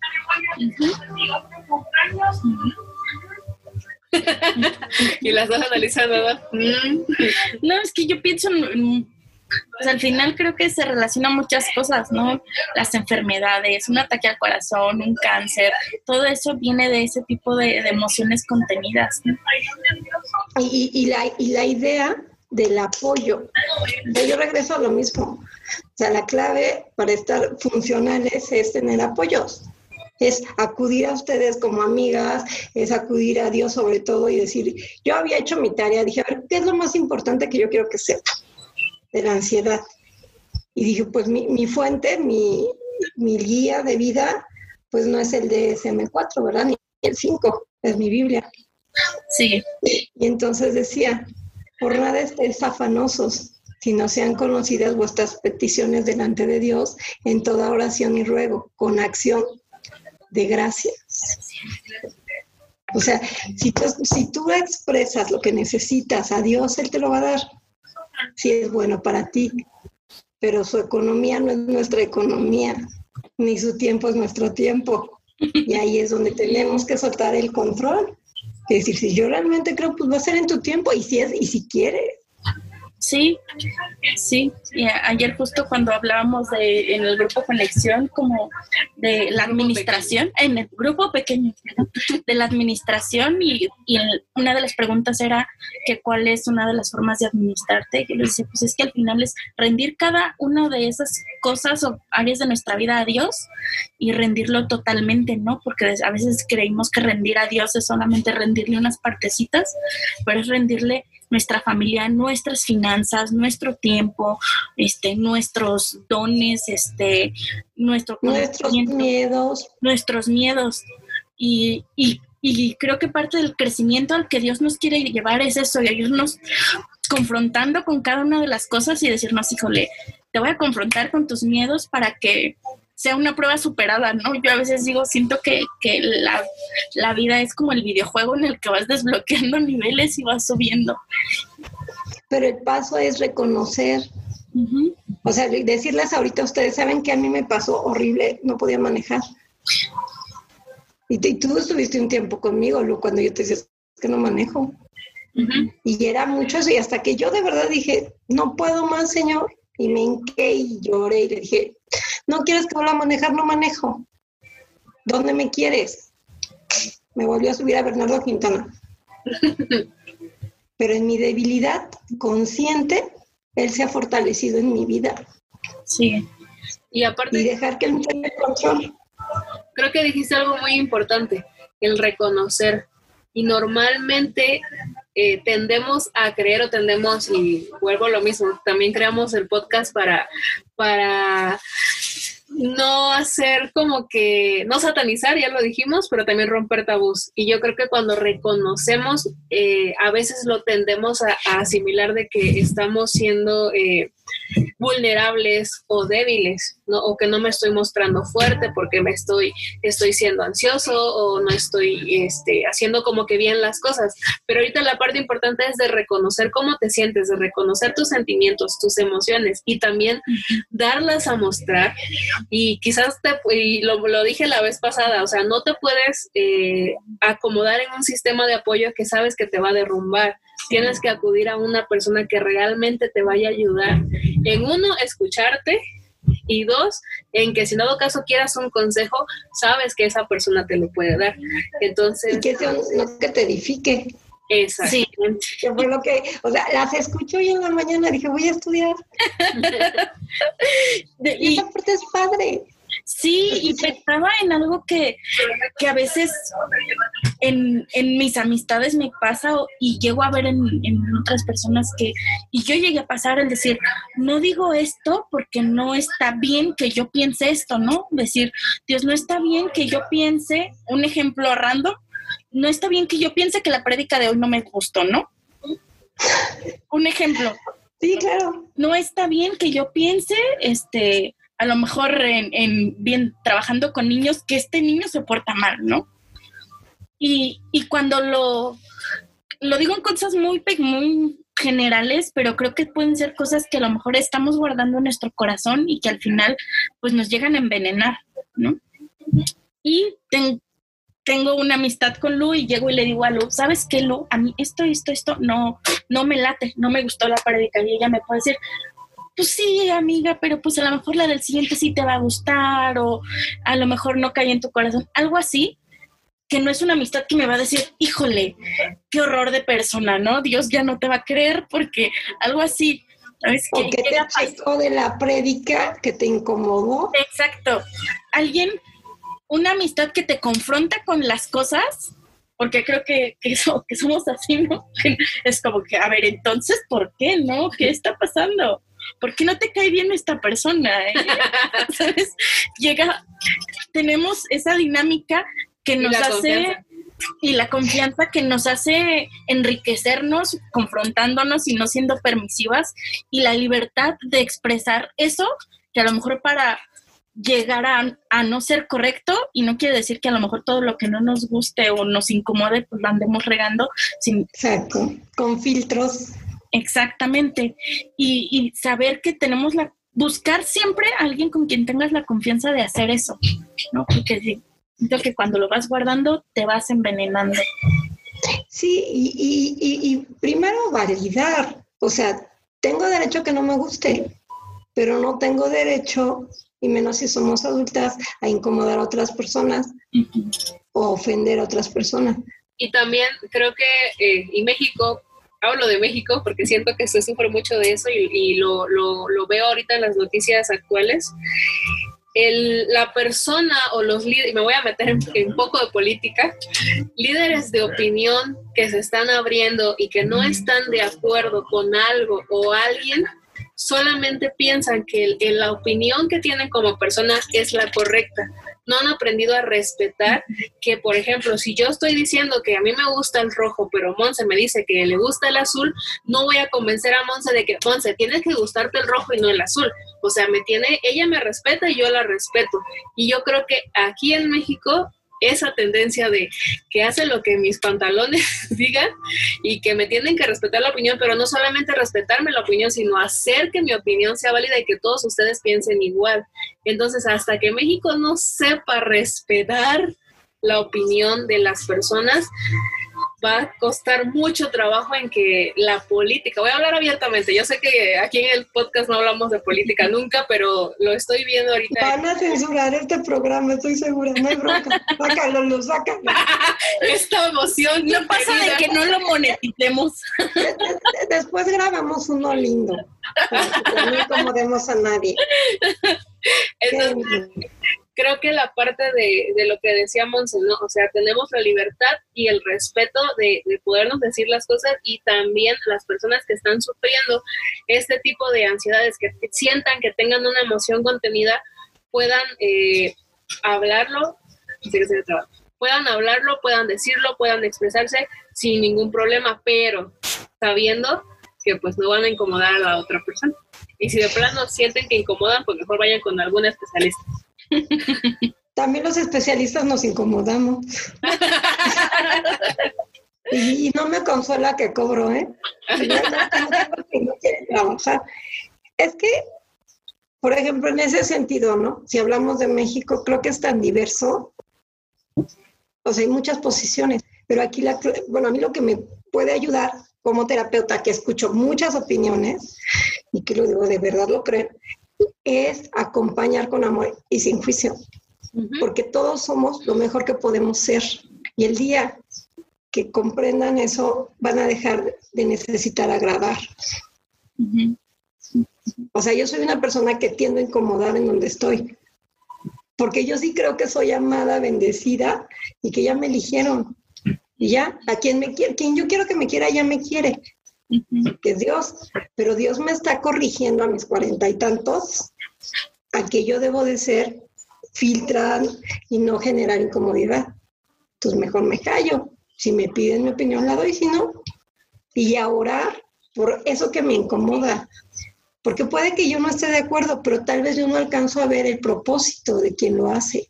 [SPEAKER 1] Y las dos analizando, ¿no? Mm.
[SPEAKER 2] No, es que yo pienso, en- en- pues al final creo que se relacionan muchas cosas, ¿no? Las enfermedades, un ataque al corazón, un cáncer, todo eso viene de ese tipo de, de emociones contenidas. ¿no?
[SPEAKER 3] Y, y la, y la idea del apoyo. Yo regreso a lo mismo. O sea, la clave para estar funcionales es tener apoyos. Es acudir a ustedes como amigas, es acudir a Dios sobre todo y decir, yo había hecho mi tarea, dije, a ver, ¿qué es lo más importante que yo quiero que sepa de la ansiedad? Y dije, pues mi, mi fuente, mi, mi guía de vida, pues no es el DSM4, ¿verdad? Ni el 5, es mi Biblia.
[SPEAKER 2] Sí,
[SPEAKER 3] Y entonces decía, por nada estéis afanosos, sino sean conocidas vuestras peticiones delante de Dios en toda oración y ruego, con acción de gracias. O sea, si tú, si tú expresas lo que necesitas a Dios, Él te lo va a dar. Si es bueno para ti. Pero su economía no es nuestra economía, ni su tiempo es nuestro tiempo. Y ahí es donde tenemos que soltar el control. Es decir, si yo realmente creo, pues va a ser en tu tiempo y si es, y si quieres.
[SPEAKER 2] Sí, sí. Y ayer justo cuando hablábamos de, en el grupo Conexión, como de la administración, en el grupo pequeño, de la administración, y, y, una de las preguntas era que cuál es una de las formas de administrarte. Y yo le dice, pues es que al final es rendir cada una de esas cosas o áreas de nuestra vida a Dios y rendirlo totalmente, ¿no? Porque a veces creímos que rendir a Dios es solamente rendirle unas partecitas, pero es rendirle nuestra familia, nuestras finanzas, nuestro tiempo, este, nuestros dones, este, nuestro
[SPEAKER 3] nuestros miedos.
[SPEAKER 2] Nuestros miedos. Y, y, y creo que parte del crecimiento al que Dios nos quiere llevar es eso, y irnos confrontando con cada una de las cosas y decirnos, híjole, te voy a confrontar con tus miedos para que sea una prueba superada, ¿no? Yo a veces digo, siento que, que la, la, vida es como el videojuego en el que vas desbloqueando niveles y vas subiendo.
[SPEAKER 3] Pero el paso es reconocer. O sea, decirles ahorita, ustedes saben que a mí me pasó horrible, no podía manejar. Y, tú estuviste un tiempo conmigo, Lu, cuando yo te decía que no manejo. Y era mucho eso, y hasta que yo de verdad dije, no puedo más, señor. Y me hinqué y lloré y le dije, no quieres que vuelva a manejar, no manejo. ¿Dónde me quieres? Me volvió a subir a Bernardo Quintana. Pero en mi debilidad consciente, él se ha fortalecido en mi vida.
[SPEAKER 2] Sí.
[SPEAKER 1] Y aparte.
[SPEAKER 3] Y dejar que él tenga el control.
[SPEAKER 1] Creo que dijiste algo muy importante, el reconocer. Y normalmente eh, tendemos a creer o tendemos, y vuelvo a lo mismo, también creamos el podcast para, para no hacer como que, no satanizar, ya lo dijimos, pero también romper tabús. Y yo creo que cuando reconocemos, eh, a veces lo tendemos a, asimilar de que estamos siendo eh, vulnerables o débiles, ¿no? O que no me estoy mostrando fuerte porque me estoy, estoy siendo ansioso o no estoy este, haciendo como que bien las cosas. Pero ahorita la parte importante es de reconocer cómo te sientes, de reconocer tus sentimientos, tus emociones y también darlas a mostrar. Y quizás te, y lo, lo dije la vez pasada, o sea, no te puedes eh, acomodar en un sistema de apoyo que sabes que te va a derrumbar tienes que acudir a una persona que realmente te vaya a ayudar. En uno, escucharte. Y dos, en que si no caso quieras un consejo, sabes que esa persona te lo puede dar. Entonces.
[SPEAKER 3] Y que sea que te edifique. Sí. Que fue lo que, o sea, las escucho y en la mañana dije, voy a estudiar. y esa parte es padre.
[SPEAKER 2] Sí, y pensaba en algo que, que a veces en, en, mis amistades me pasa y llego a ver en, en, otras personas que, y yo llegué a pasar el decir, no digo esto porque no está bien que yo piense esto, ¿no? Decir, Dios, no está bien que yo piense, un ejemplo random, no está bien que yo piense que la prédica de hoy no me gustó, ¿no? Un ejemplo.
[SPEAKER 3] Sí, claro.
[SPEAKER 2] No está bien que yo piense, este, a lo mejor en, bien trabajando con niños, que este niño se porta mal, ¿no? Y, y cuando lo, lo digo en cosas muy, muy generales, pero creo que pueden ser cosas que a lo mejor estamos guardando en nuestro corazón y que al final pues nos llegan a envenenar, ¿no? Y tengo una amistad con Lu y llego y le digo a Lu, ¿sabes qué, Lu? A mí esto, esto, esto no, no me late, no me gustó la prédica y ella me puede decir, pues sí, amiga, pero pues a lo mejor la del siguiente sí te va a gustar o a lo mejor no cae en tu corazón. Algo así, que no es una amistad que me va a decir, híjole, qué horror de persona, ¿no? Dios ya no te va a creer porque algo así.
[SPEAKER 3] ¿sabes? O que, te checó de la prédica que te incomodó.
[SPEAKER 2] Exacto. Alguien, una amistad que te confronta con las cosas, porque creo que, que, somos así, ¿no? Es como que, a ver, entonces, ¿por qué, no? ¿Qué está pasando? ¿por qué no te cae bien esta persona? Eh? ¿Sabes? Llega, tenemos esa dinámica que nos hace y la confianza que nos hace enriquecernos confrontándonos y no siendo permisivas y la libertad de expresar eso que a lo mejor para llegar a, no ser correcto y no quiere decir que a lo mejor todo lo que no nos guste o nos incomode pues lo andemos regando sin
[SPEAKER 3] exacto con filtros.
[SPEAKER 2] Exactamente. Y, y saber que tenemos la buscar siempre a alguien con quien tengas la confianza de hacer eso no porque siento que cuando lo vas guardando te vas envenenando.
[SPEAKER 3] Sí y, y, y primero validar o sea tengo derecho a que no me guste pero no tengo derecho y menos si somos adultas, a incomodar a otras personas o ofender a otras personas.
[SPEAKER 1] Y también creo que, eh, y México, hablo de México porque siento que se sufre mucho de eso y, lo, lo, veo ahorita en las noticias actuales. El, la persona o los líderes, y me voy a meter en, un poco de política, líderes de opinión que se están abriendo y que no están de acuerdo con algo o alguien, solamente piensan que la opinión que tienen como persona es la correcta. No han aprendido a respetar que, por ejemplo, si yo estoy diciendo que a mí me gusta el rojo, pero Monse me dice que le gusta el azul, no voy a convencer a Monse de que, Monse, tienes que gustarte el rojo y no el azul. O sea, me tiene, ella me respeta y yo la respeto. Y yo creo que aquí en México esa tendencia de que hace lo que mis pantalones digan y que me tienen que respetar la opinión, pero no solamente respetarme la opinión, sino hacer que mi opinión sea válida y que todos ustedes piensen igual. Entonces, hasta que México no sepa respetar la opinión de las personas, va a costar mucho trabajo en que la política, voy a hablar abiertamente, yo sé que aquí en el podcast no hablamos de política nunca, pero lo estoy viendo ahorita.
[SPEAKER 3] Van a censurar este programa, estoy segura, no hay bronca, sácalo, lo sácalo.
[SPEAKER 1] Esta emoción.
[SPEAKER 2] No pasa de que no lo moneticemos.
[SPEAKER 3] Después grabamos uno lindo, no incomodemos a nadie.
[SPEAKER 1] Entonces, creo que la parte de, lo que decíamos, ¿no? O sea, tenemos la libertad y el respeto de, de, podernos decir las cosas y también las personas que están sufriendo este tipo de ansiedades, que sientan que tengan una emoción contenida, puedan eh, hablarlo, puedan hablarlo, puedan decirlo, puedan expresarse sin ningún problema, pero sabiendo que pues no van a incomodar a la otra persona. Y si de plano sienten que incomodan, pues mejor vayan con algún especialista.
[SPEAKER 3] También los especialistas nos incomodamos. y, no me consuela que cobro, ¿eh? no trabajar. Es que, por ejemplo, en ese sentido, ¿no? Si hablamos de México, creo que es tan diverso. O sea, hay muchas posiciones, pero aquí, la, bueno, a mí lo que me puede ayudar como terapeuta, que escucho muchas opiniones y que lo digo de verdad lo creo, es acompañar con amor y sin juicio, porque todos somos lo mejor que podemos ser. Y el día que comprendan eso, van a dejar de necesitar agradar. O sea, yo soy una persona que tiendo a incomodar en donde estoy, porque yo sí creo que soy amada, bendecida y que ya me eligieron. Y ya, a quien me quiere, quien yo quiero que me quiera, ya me quiere que es Dios, pero Dios me está corrigiendo a mis cuarenta y tantos a que yo debo de ser filtrar y no generar incomodidad. Entonces mejor me callo. Si me piden mi opinión, la doy, si no. Y a orar por eso que me incomoda. Porque puede que yo no esté de acuerdo, pero tal vez yo no alcanzo a ver el propósito de quien lo hace.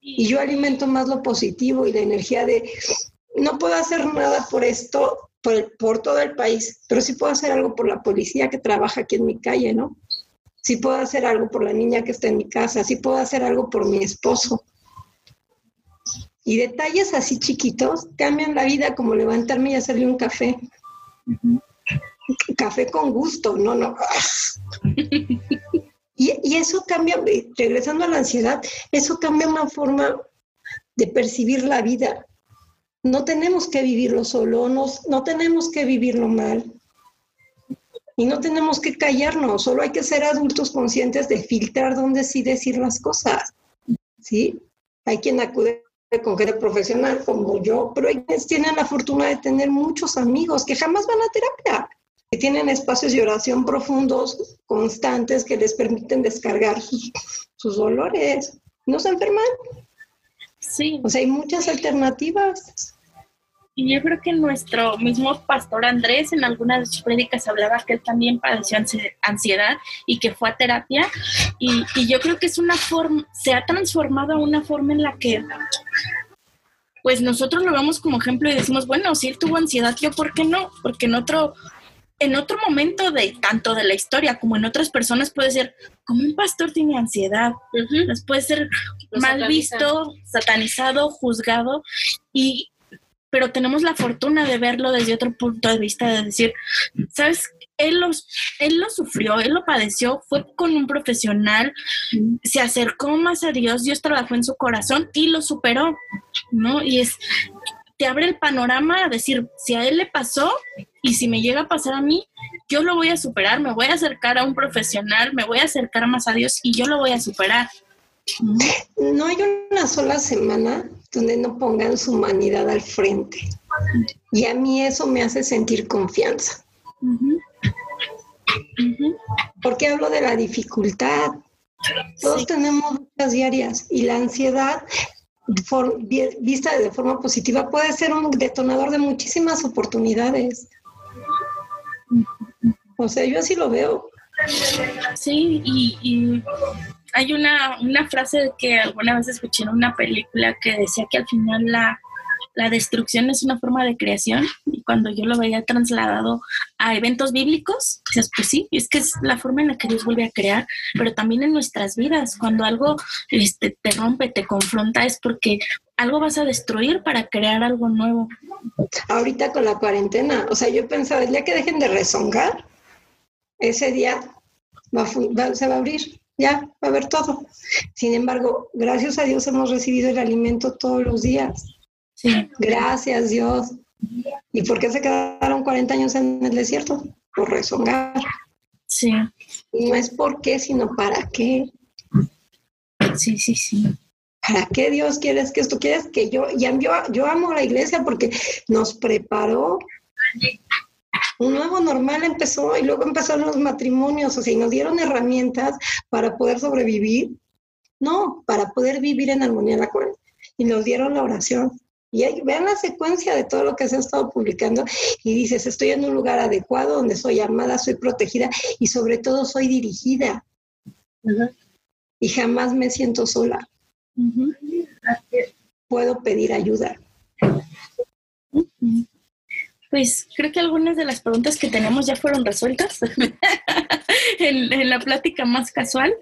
[SPEAKER 3] Y yo alimento más lo positivo y la energía de, no puedo hacer nada por esto, por, todo el país, pero sí puedo hacer algo por la policía que trabaja aquí en mi calle, ¿no? Sí puedo hacer algo por la niña que está en mi casa, sí puedo hacer algo por mi esposo. Y detalles así chiquitos cambian la vida, como levantarme y hacerle un café. Café con gusto, no, no. y, y eso cambia, regresando a la ansiedad, eso cambia una forma de percibir la vida no tenemos que vivirlo solo, no tenemos que vivirlo mal. Y no tenemos que callarnos, solo hay que ser adultos conscientes de filtrar dónde sí decir las cosas. ¿Sí? Hay quien acude con gente profesional como yo, pero hay quienes tienen la fortuna de tener muchos amigos que jamás van a terapia, que tienen espacios de oración profundos, constantes, que les permiten descargar sus, sus dolores. No se enferman.
[SPEAKER 2] Sí.
[SPEAKER 3] O sea, hay muchas alternativas.
[SPEAKER 2] Y yo creo que nuestro mismo pastor Andrés en algunas de sus prédicas hablaba que él también padeció ansiedad y que fue a terapia. Y, y yo creo que es una forma, se ha transformado a una forma en la que pues nosotros lo vemos como ejemplo y decimos, bueno, si él tuvo ansiedad, yo por qué no? Porque en otro, en otro momento de tanto de la historia como en otras personas puede ser como un pastor tiene ansiedad, puede ser mal visto, satanizado, juzgado y pero tenemos la fortuna de verlo desde otro punto de vista, de decir, ¿sabes? Él, los, él lo sufrió, él lo padeció, fue con un profesional, se acercó más a Dios, Dios trabajó en su corazón y lo superó, ¿no? Y es, te abre el panorama a decir, si a él le pasó y si me llega a pasar a mí, yo lo voy a superar, me voy a acercar a un profesional, me voy a acercar más a Dios y yo lo voy a superar.
[SPEAKER 3] No hay una sola semana donde no pongan su humanidad al frente. Y a mí eso me hace sentir confianza. Porque hablo de la dificultad. Todos tenemos muchas diarias y la ansiedad vista de forma positiva puede ser un detonador de muchísimas oportunidades. O sea, yo así lo veo.
[SPEAKER 2] Sí, y hay una, una frase que alguna vez escuché en una película que decía que al final la, destrucción es una forma de creación y cuando yo lo veía trasladado a eventos bíblicos, pues sí, es que es la forma en la que Dios vuelve a crear, pero también en nuestras vidas, cuando algo este, te rompe, te confronta, es porque algo vas a destruir para crear algo nuevo.
[SPEAKER 3] Ahorita con la cuarentena, o sea, yo pensaba, el día que dejen de rezongar, ese día se va a abrir ya va a haber todo. Sin embargo, gracias a Dios hemos recibido el alimento todos los días. Sí. Gracias Dios. ¿Y por qué se quedaron 40 años en el desierto? Por rezongar.
[SPEAKER 2] Sí.
[SPEAKER 3] no es por qué, sino para qué.
[SPEAKER 2] Sí, sí, sí.
[SPEAKER 3] ¿Para qué Dios quieres que esto? ¿Quieres que yo, ya yo, yo amo la iglesia porque nos preparó un nuevo normal empezó y luego empezaron los matrimonios, o sea, y nos dieron herramientas para poder sobrevivir. No, para poder vivir en armonía la cual. Y nos dieron la oración. Y ahí, vean la secuencia de todo lo que se ha estado publicando y dices, estoy en un lugar adecuado donde soy amada, soy protegida y sobre todo soy dirigida. Y jamás me siento sola. Puedo pedir ayuda
[SPEAKER 2] pues creo que algunas de las preguntas que tenemos ya fueron resueltas en, la plática más casual,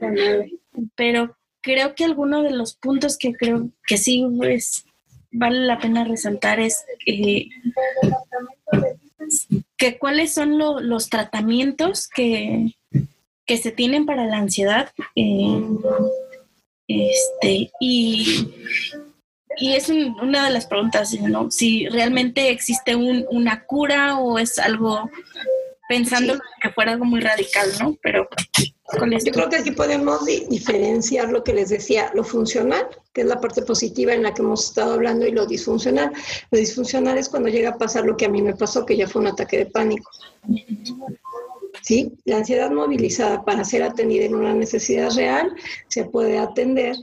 [SPEAKER 2] pero creo que alguno de los puntos que creo que sí pues, vale la pena resaltar es eh, que cuáles son los tratamientos que, que, se tienen para la ansiedad. Eh, este, y y es una de las preguntas, ¿no? Si realmente existe una cura o es algo pensando que fuera algo muy radical, ¿no? Pero
[SPEAKER 3] yo creo que aquí podemos diferenciar lo que les decía, lo funcional, que es la parte positiva en la que hemos estado hablando, y lo disfuncional. Lo disfuncional es cuando llega a pasar lo que a mí me pasó, que ya fue un ataque de pánico. ¿Sí? La ansiedad movilizada para ser atendida en una necesidad real se puede atender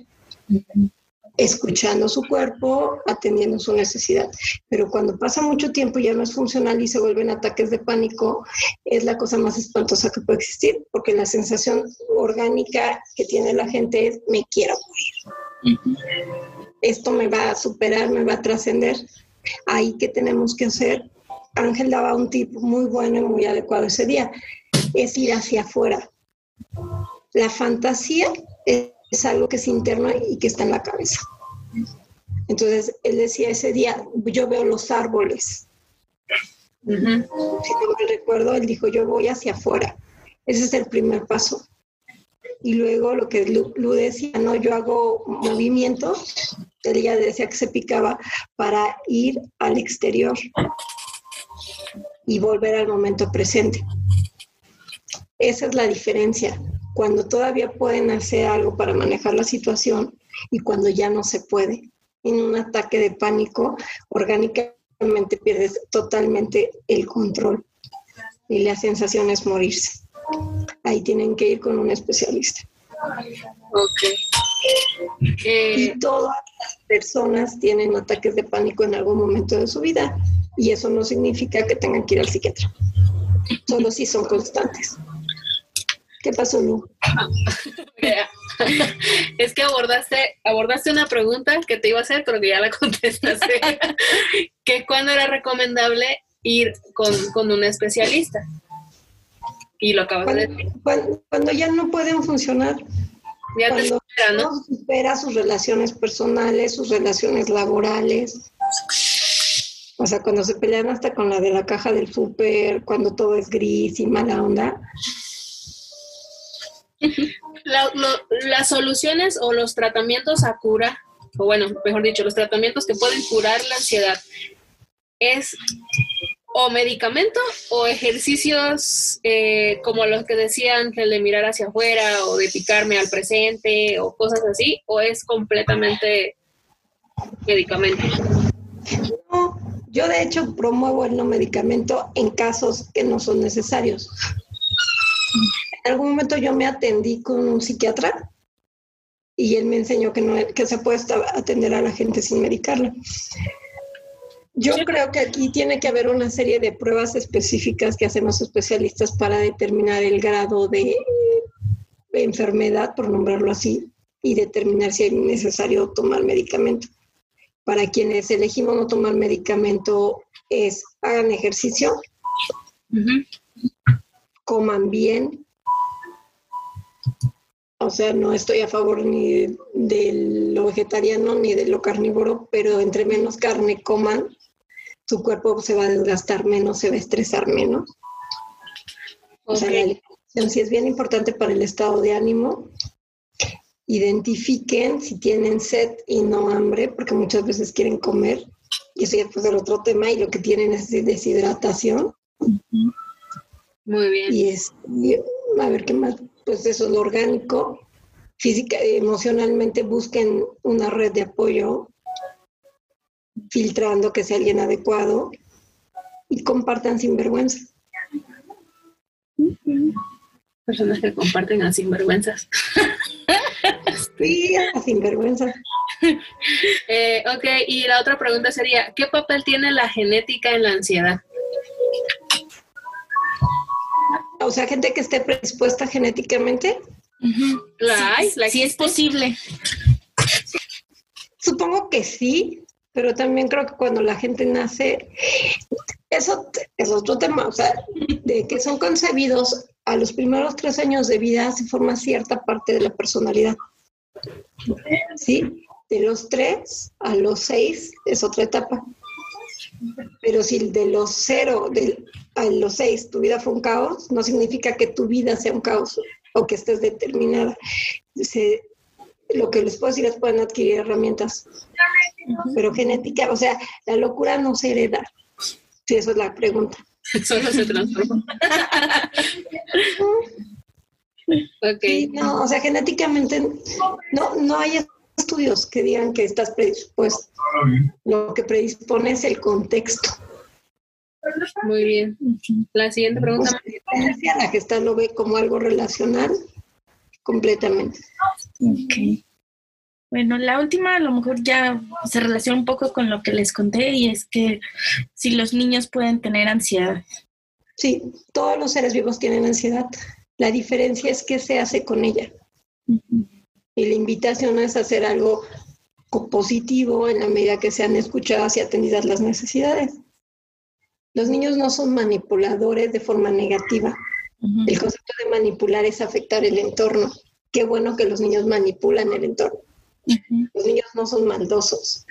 [SPEAKER 3] escuchando su cuerpo, atendiendo su necesidad. Pero cuando pasa mucho tiempo y ya no es funcional y se vuelven ataques de pánico, es la cosa más espantosa que puede existir, porque la sensación orgánica que tiene la gente es me quiero morir. Esto me va a superar, me va a trascender. Ahí que tenemos que hacer, Ángel daba un tip muy bueno y muy adecuado ese día, es ir hacia afuera. La fantasía es es algo que es interno y que está en la cabeza. Entonces, él decía ese día, yo veo los árboles. Si no me recuerdo, él dijo, yo voy hacia afuera. Ese es el primer paso. Y luego lo que Lu, decía, no, yo hago movimientos, él ya decía que se picaba para ir al exterior y volver al momento presente. Esa es la diferencia cuando todavía pueden hacer algo para manejar la situación y cuando ya no se puede. En un ataque de pánico, orgánicamente pierdes totalmente el control y la sensación es morirse. Ahí tienen que ir con un especialista.
[SPEAKER 1] Ok.
[SPEAKER 3] y todas, personas tienen ataques de pánico en algún momento de su vida y eso no significa que tengan que ir al psiquiatra. Solo si son constantes. ¿Qué pasó, Lu?
[SPEAKER 1] es que abordaste, abordaste una pregunta que te iba a hacer, pero que ya la contestaste. que cuándo era recomendable ir con, con un especialista. Y lo acabas
[SPEAKER 3] Cuando,
[SPEAKER 1] de decir.
[SPEAKER 3] cuando- cuando ya no pueden funcionar,
[SPEAKER 1] Ya te
[SPEAKER 3] cuando
[SPEAKER 1] espera, ¿no?
[SPEAKER 3] no supera sus relaciones personales, sus relaciones laborales. O sea, cuando se pelean hasta con la de la caja del súper, cuando todo es gris y mala onda.
[SPEAKER 1] La- lo- las soluciones o los tratamientos a cura, o bueno, mejor dicho, los tratamientos que pueden curar la ansiedad, es o medicamento o ejercicios eh, como los que decían el de mirar hacia afuera o de picarme al presente o cosas así, o es completamente medicamento.
[SPEAKER 3] No, yo de hecho promuevo el no medicamento en casos que no son necesarios. En algún momento yo me atendí con un psiquiatra y él me enseñó que, no, que se puede atender a la gente sin medicarla. Yo creo que aquí tiene que haber una serie de pruebas específicas que hacen los especialistas para determinar el grado de enfermedad, por nombrarlo así, y determinar si es necesario tomar medicamento. Para quienes elegimos no tomar medicamento es hagan ejercicio, coman bien. O sea, no estoy a favor ni de lo vegetariano ni de lo carnívoro, pero entre menos carne coman, su cuerpo se va a desgastar menos, se va a estresar menos. O sea, la alimentación sí es bien importante para el estado de ánimo. Identifiquen si tienen sed y no hambre, porque muchas veces quieren comer. Y eso ya puede ser otro tema, y lo que tienen es deshidratación.
[SPEAKER 1] Muy bien.
[SPEAKER 3] Y es, y, a ver qué más, pues eso es lo orgánico. Física, emocionalmente busquen una red de apoyo, filtrando que sea alguien adecuado y compartan sin vergüenza.
[SPEAKER 1] Personas que comparten a sinvergüenzas.
[SPEAKER 3] Sí, sin vergüenza.
[SPEAKER 1] Eh, ok, y la otra pregunta sería, ¿qué papel tiene la genética en la ansiedad?
[SPEAKER 3] O sea, gente que esté predispuesta genéticamente.
[SPEAKER 1] ¿La hay?
[SPEAKER 2] Sí,
[SPEAKER 1] ¿La
[SPEAKER 2] sí es posible.
[SPEAKER 3] supongo que sí, pero también creo que cuando la gente nace, eso es otro tema, o sea, de que son concebidos a los primeros tres años de vida se forma cierta parte de la personalidad. ¿Sí? De los tres a los seis es otra etapa. Pero si de los cero del- a los seis tu vida fue un caos, no significa que tu vida sea un caos o que estés determinada. Se- lo que les puedo decir es pueden adquirir herramientas, pero genética, o sea, la locura no se hereda. Sí, esa es la pregunta.
[SPEAKER 1] Solo se transforma. ok.
[SPEAKER 3] Sí, no, o sea, genéticamente no, no hay estudios que digan que estás predispuesto. Lo que predispone es el contexto.
[SPEAKER 1] Muy bien. La siguiente
[SPEAKER 3] O
[SPEAKER 1] pregunta.
[SPEAKER 3] sea, la diferencia, la gestalt lo ve como algo relacional completamente.
[SPEAKER 2] Ok. Bueno, la última a lo mejor ya se relaciona un poco con lo que les conté y es que si los niños pueden tener ansiedad.
[SPEAKER 3] Sí, todos los seres vivos tienen ansiedad. La diferencia es qué se hace con ella.
[SPEAKER 2] Ujú.
[SPEAKER 3] Y la invitación es hacer algo positivo en la medida que sean escuchadas y atendidas las necesidades. Los niños no son manipuladores de forma negativa. El concepto de manipular es afectar el entorno. Qué bueno que los niños manipulan el entorno. Los niños no son maldosos.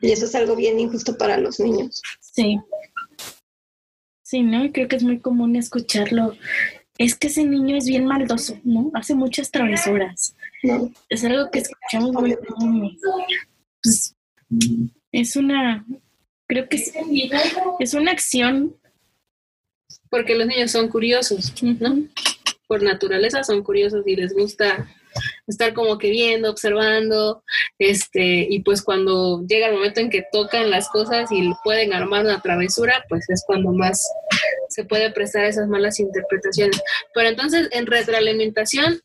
[SPEAKER 3] Y eso es algo bien injusto para los niños.
[SPEAKER 2] Sí. Sí, ¿no? Y creo que es muy común escucharlo. Es que ese niño es bien maldoso, ¿no? Hace muchas travesuras.
[SPEAKER 3] ¿no?
[SPEAKER 2] Es algo que escuchamos muy común. Pues, es una, creo que es, es una acción.
[SPEAKER 1] Porque los niños son curiosos, ¿no? Por naturaleza son curiosos y les gusta estar como que viendo, observando, este, y pues cuando llega el momento en que tocan las cosas y pueden armar una travesura, pues es cuando más se puede prestar esas malas interpretaciones. Pero entonces, en retroalimentación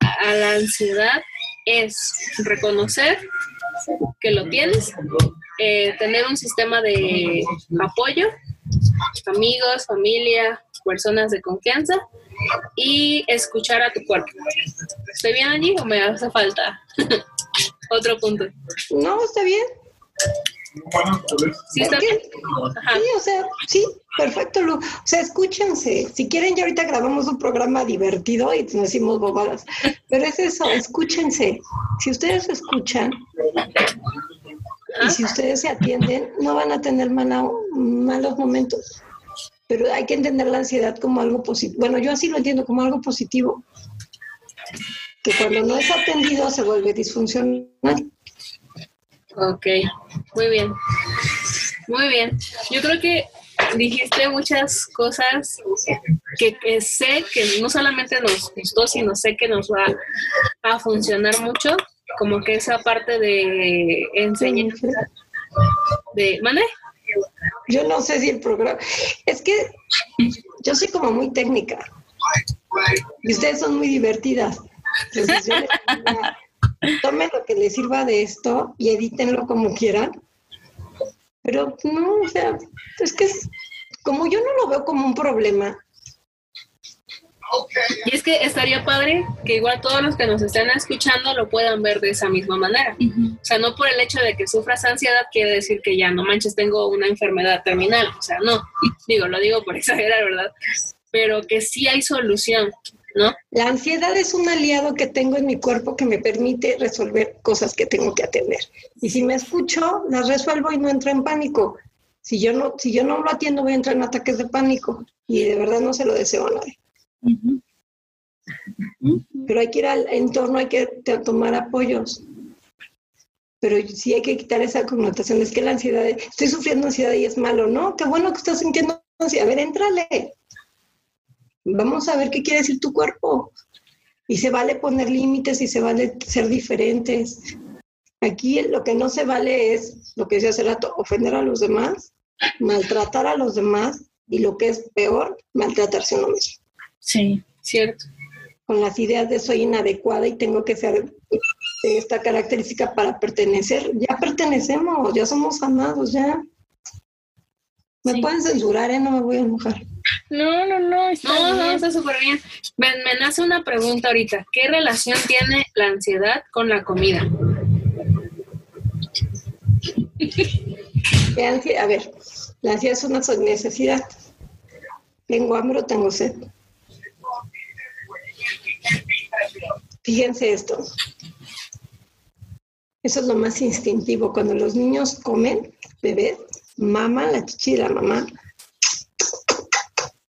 [SPEAKER 1] a la ansiedad, es reconocer que lo tienes, eh, tener un sistema de apoyo, amigos, familia, personas de confianza y escuchar a tu cuerpo. ¿Estoy bien allí o me hace falta otro punto?
[SPEAKER 3] No, está bien.
[SPEAKER 1] Sí, está bien.
[SPEAKER 3] Sí, o sea, sí, perfecto. Lu. O sea, escúchense. Si quieren, ya ahorita grabamos un programa divertido y nos decimos bobadas. Pero es eso, escúchense. Si ustedes escuchan y si ustedes se atienden, no van a tener mala- malos momentos. Pero hay que entender la ansiedad como algo positivo. Bueno, yo así lo entiendo como algo positivo. Que cuando no es atendido se vuelve disfuncional.
[SPEAKER 1] Ok, muy bien. Muy bien. Yo creo que dijiste muchas cosas que, que sé que no solamente nos gustó, sino sé que nos va a funcionar mucho, como que esa parte de enseñar, de... ¿Mande?
[SPEAKER 3] Yo no sé si el programa. Es que yo soy como muy técnica. Y ustedes son muy divertidas. Entonces tomen lo que les sirva de esto y edítenlo como quieran. Pero no, o sea, es que es- como yo no lo veo como un problema,
[SPEAKER 1] Y es que estaría padre que igual todos los que nos estén escuchando lo puedan ver de esa misma manera. O sea, no por el hecho de que sufras ansiedad quiere decir que ya no manches, tengo una enfermedad terminal. O sea, no. Digo, lo digo por exagerar, ¿verdad? Pero que sí hay solución, ¿no?
[SPEAKER 3] la ansiedad es un aliado que tengo en mi cuerpo que me permite resolver cosas que tengo que atender. Y si me escucho, las resuelvo y no entro en pánico. Si yo no, si yo no lo atiendo, voy a entrar en ataques de pánico. Y de verdad no se lo deseo a nadie. Pero hay que ir al entorno, hay que tomar apoyos. Pero sí hay que quitar esa connotación. Es que la ansiedad, estoy sufriendo ansiedad y es malo. No, qué bueno que estás sintiendo ansiedad. A ver, entrale. Vamos a ver qué quiere decir tu cuerpo. Y se vale poner límites y se vale ser diferentes. Aquí lo que no se vale es lo que decía hace rato, ofender a los demás, maltratar a los demás y lo que es peor, maltratarse a uno mismo
[SPEAKER 2] Sí.
[SPEAKER 1] ¿Cierto?
[SPEAKER 3] con las ideas de soy inadecuada y tengo que ser de esta característica para pertenecer. Ya pertenecemos, ya somos amados, ya. Me
[SPEAKER 2] Sí.
[SPEAKER 3] pueden censurar, ¿eh? No me voy a enojar.
[SPEAKER 2] No, no, no, está
[SPEAKER 1] No, no, está súper bien. Me, me nace una pregunta ahorita. ¿Qué relación tiene la ansiedad con la comida?
[SPEAKER 3] ¿Qué ansia- A ver, la ansiedad es una necesidad. Tengo hambre o tengo sed. Fíjense esto. Eso es lo más instintivo. Cuando los niños comen, bebés, maman la chichi la mamá.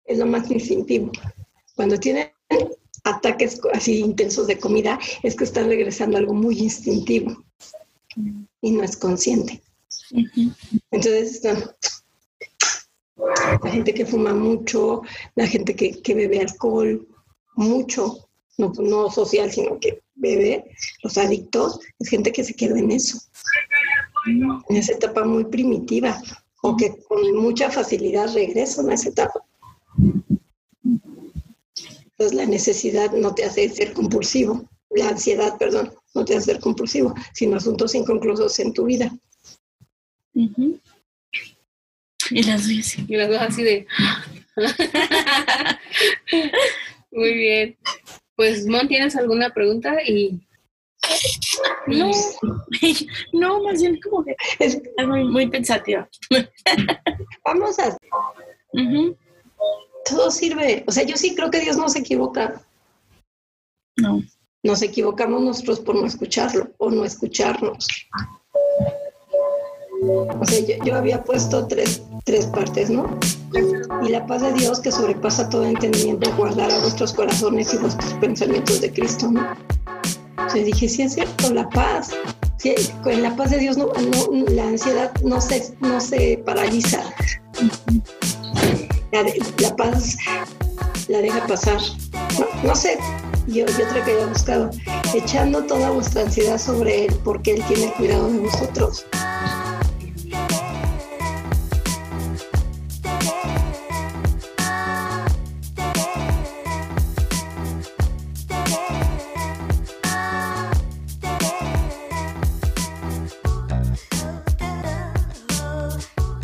[SPEAKER 3] Es lo más instintivo. Cuando tienen ataques así intensos de comida, es que están regresando a algo muy instintivo y no es consciente. Entonces, la gente que fuma mucho, la gente que bebe alcohol, mucho, no, no social, sino que bebe, los adictos, es gente que se quedó en eso, en esa etapa muy primitiva, o que con mucha facilidad regresan a esa etapa. Entonces, la necesidad no te hace ser compulsivo, la ansiedad, perdón, no te hace ser compulsivo, sino asuntos inconclusos en tu vida.
[SPEAKER 2] Y las así.
[SPEAKER 1] Y las dos así de... Muy bien. Pues, Mon, ¿tienes alguna pregunta? Y
[SPEAKER 2] No, no, más bien como que
[SPEAKER 3] Es-
[SPEAKER 2] muy, muy pensativa.
[SPEAKER 3] vamos a
[SPEAKER 2] Ujú.
[SPEAKER 3] todo sirve. O sea, yo sí creo que Dios no se equivoca.
[SPEAKER 2] No.
[SPEAKER 3] Nos equivocamos nosotros por no escucharlo o no escucharnos. O sea, yo, había puesto tres, tres partes, ¿no? Y la paz de Dios que sobrepasa todo entendimiento guardará vuestros corazones y vuestros pensamientos de Cristo, ¿no? Entonces dije, sí es cierto, la paz. Con la paz de Dios no, la ansiedad no se, no se paraliza. La, paz la deja pasar. No, no sé, yo, yo otra que había buscado, echando toda vuestra ansiedad sobre Él, porque Él tiene cuidado de vosotros.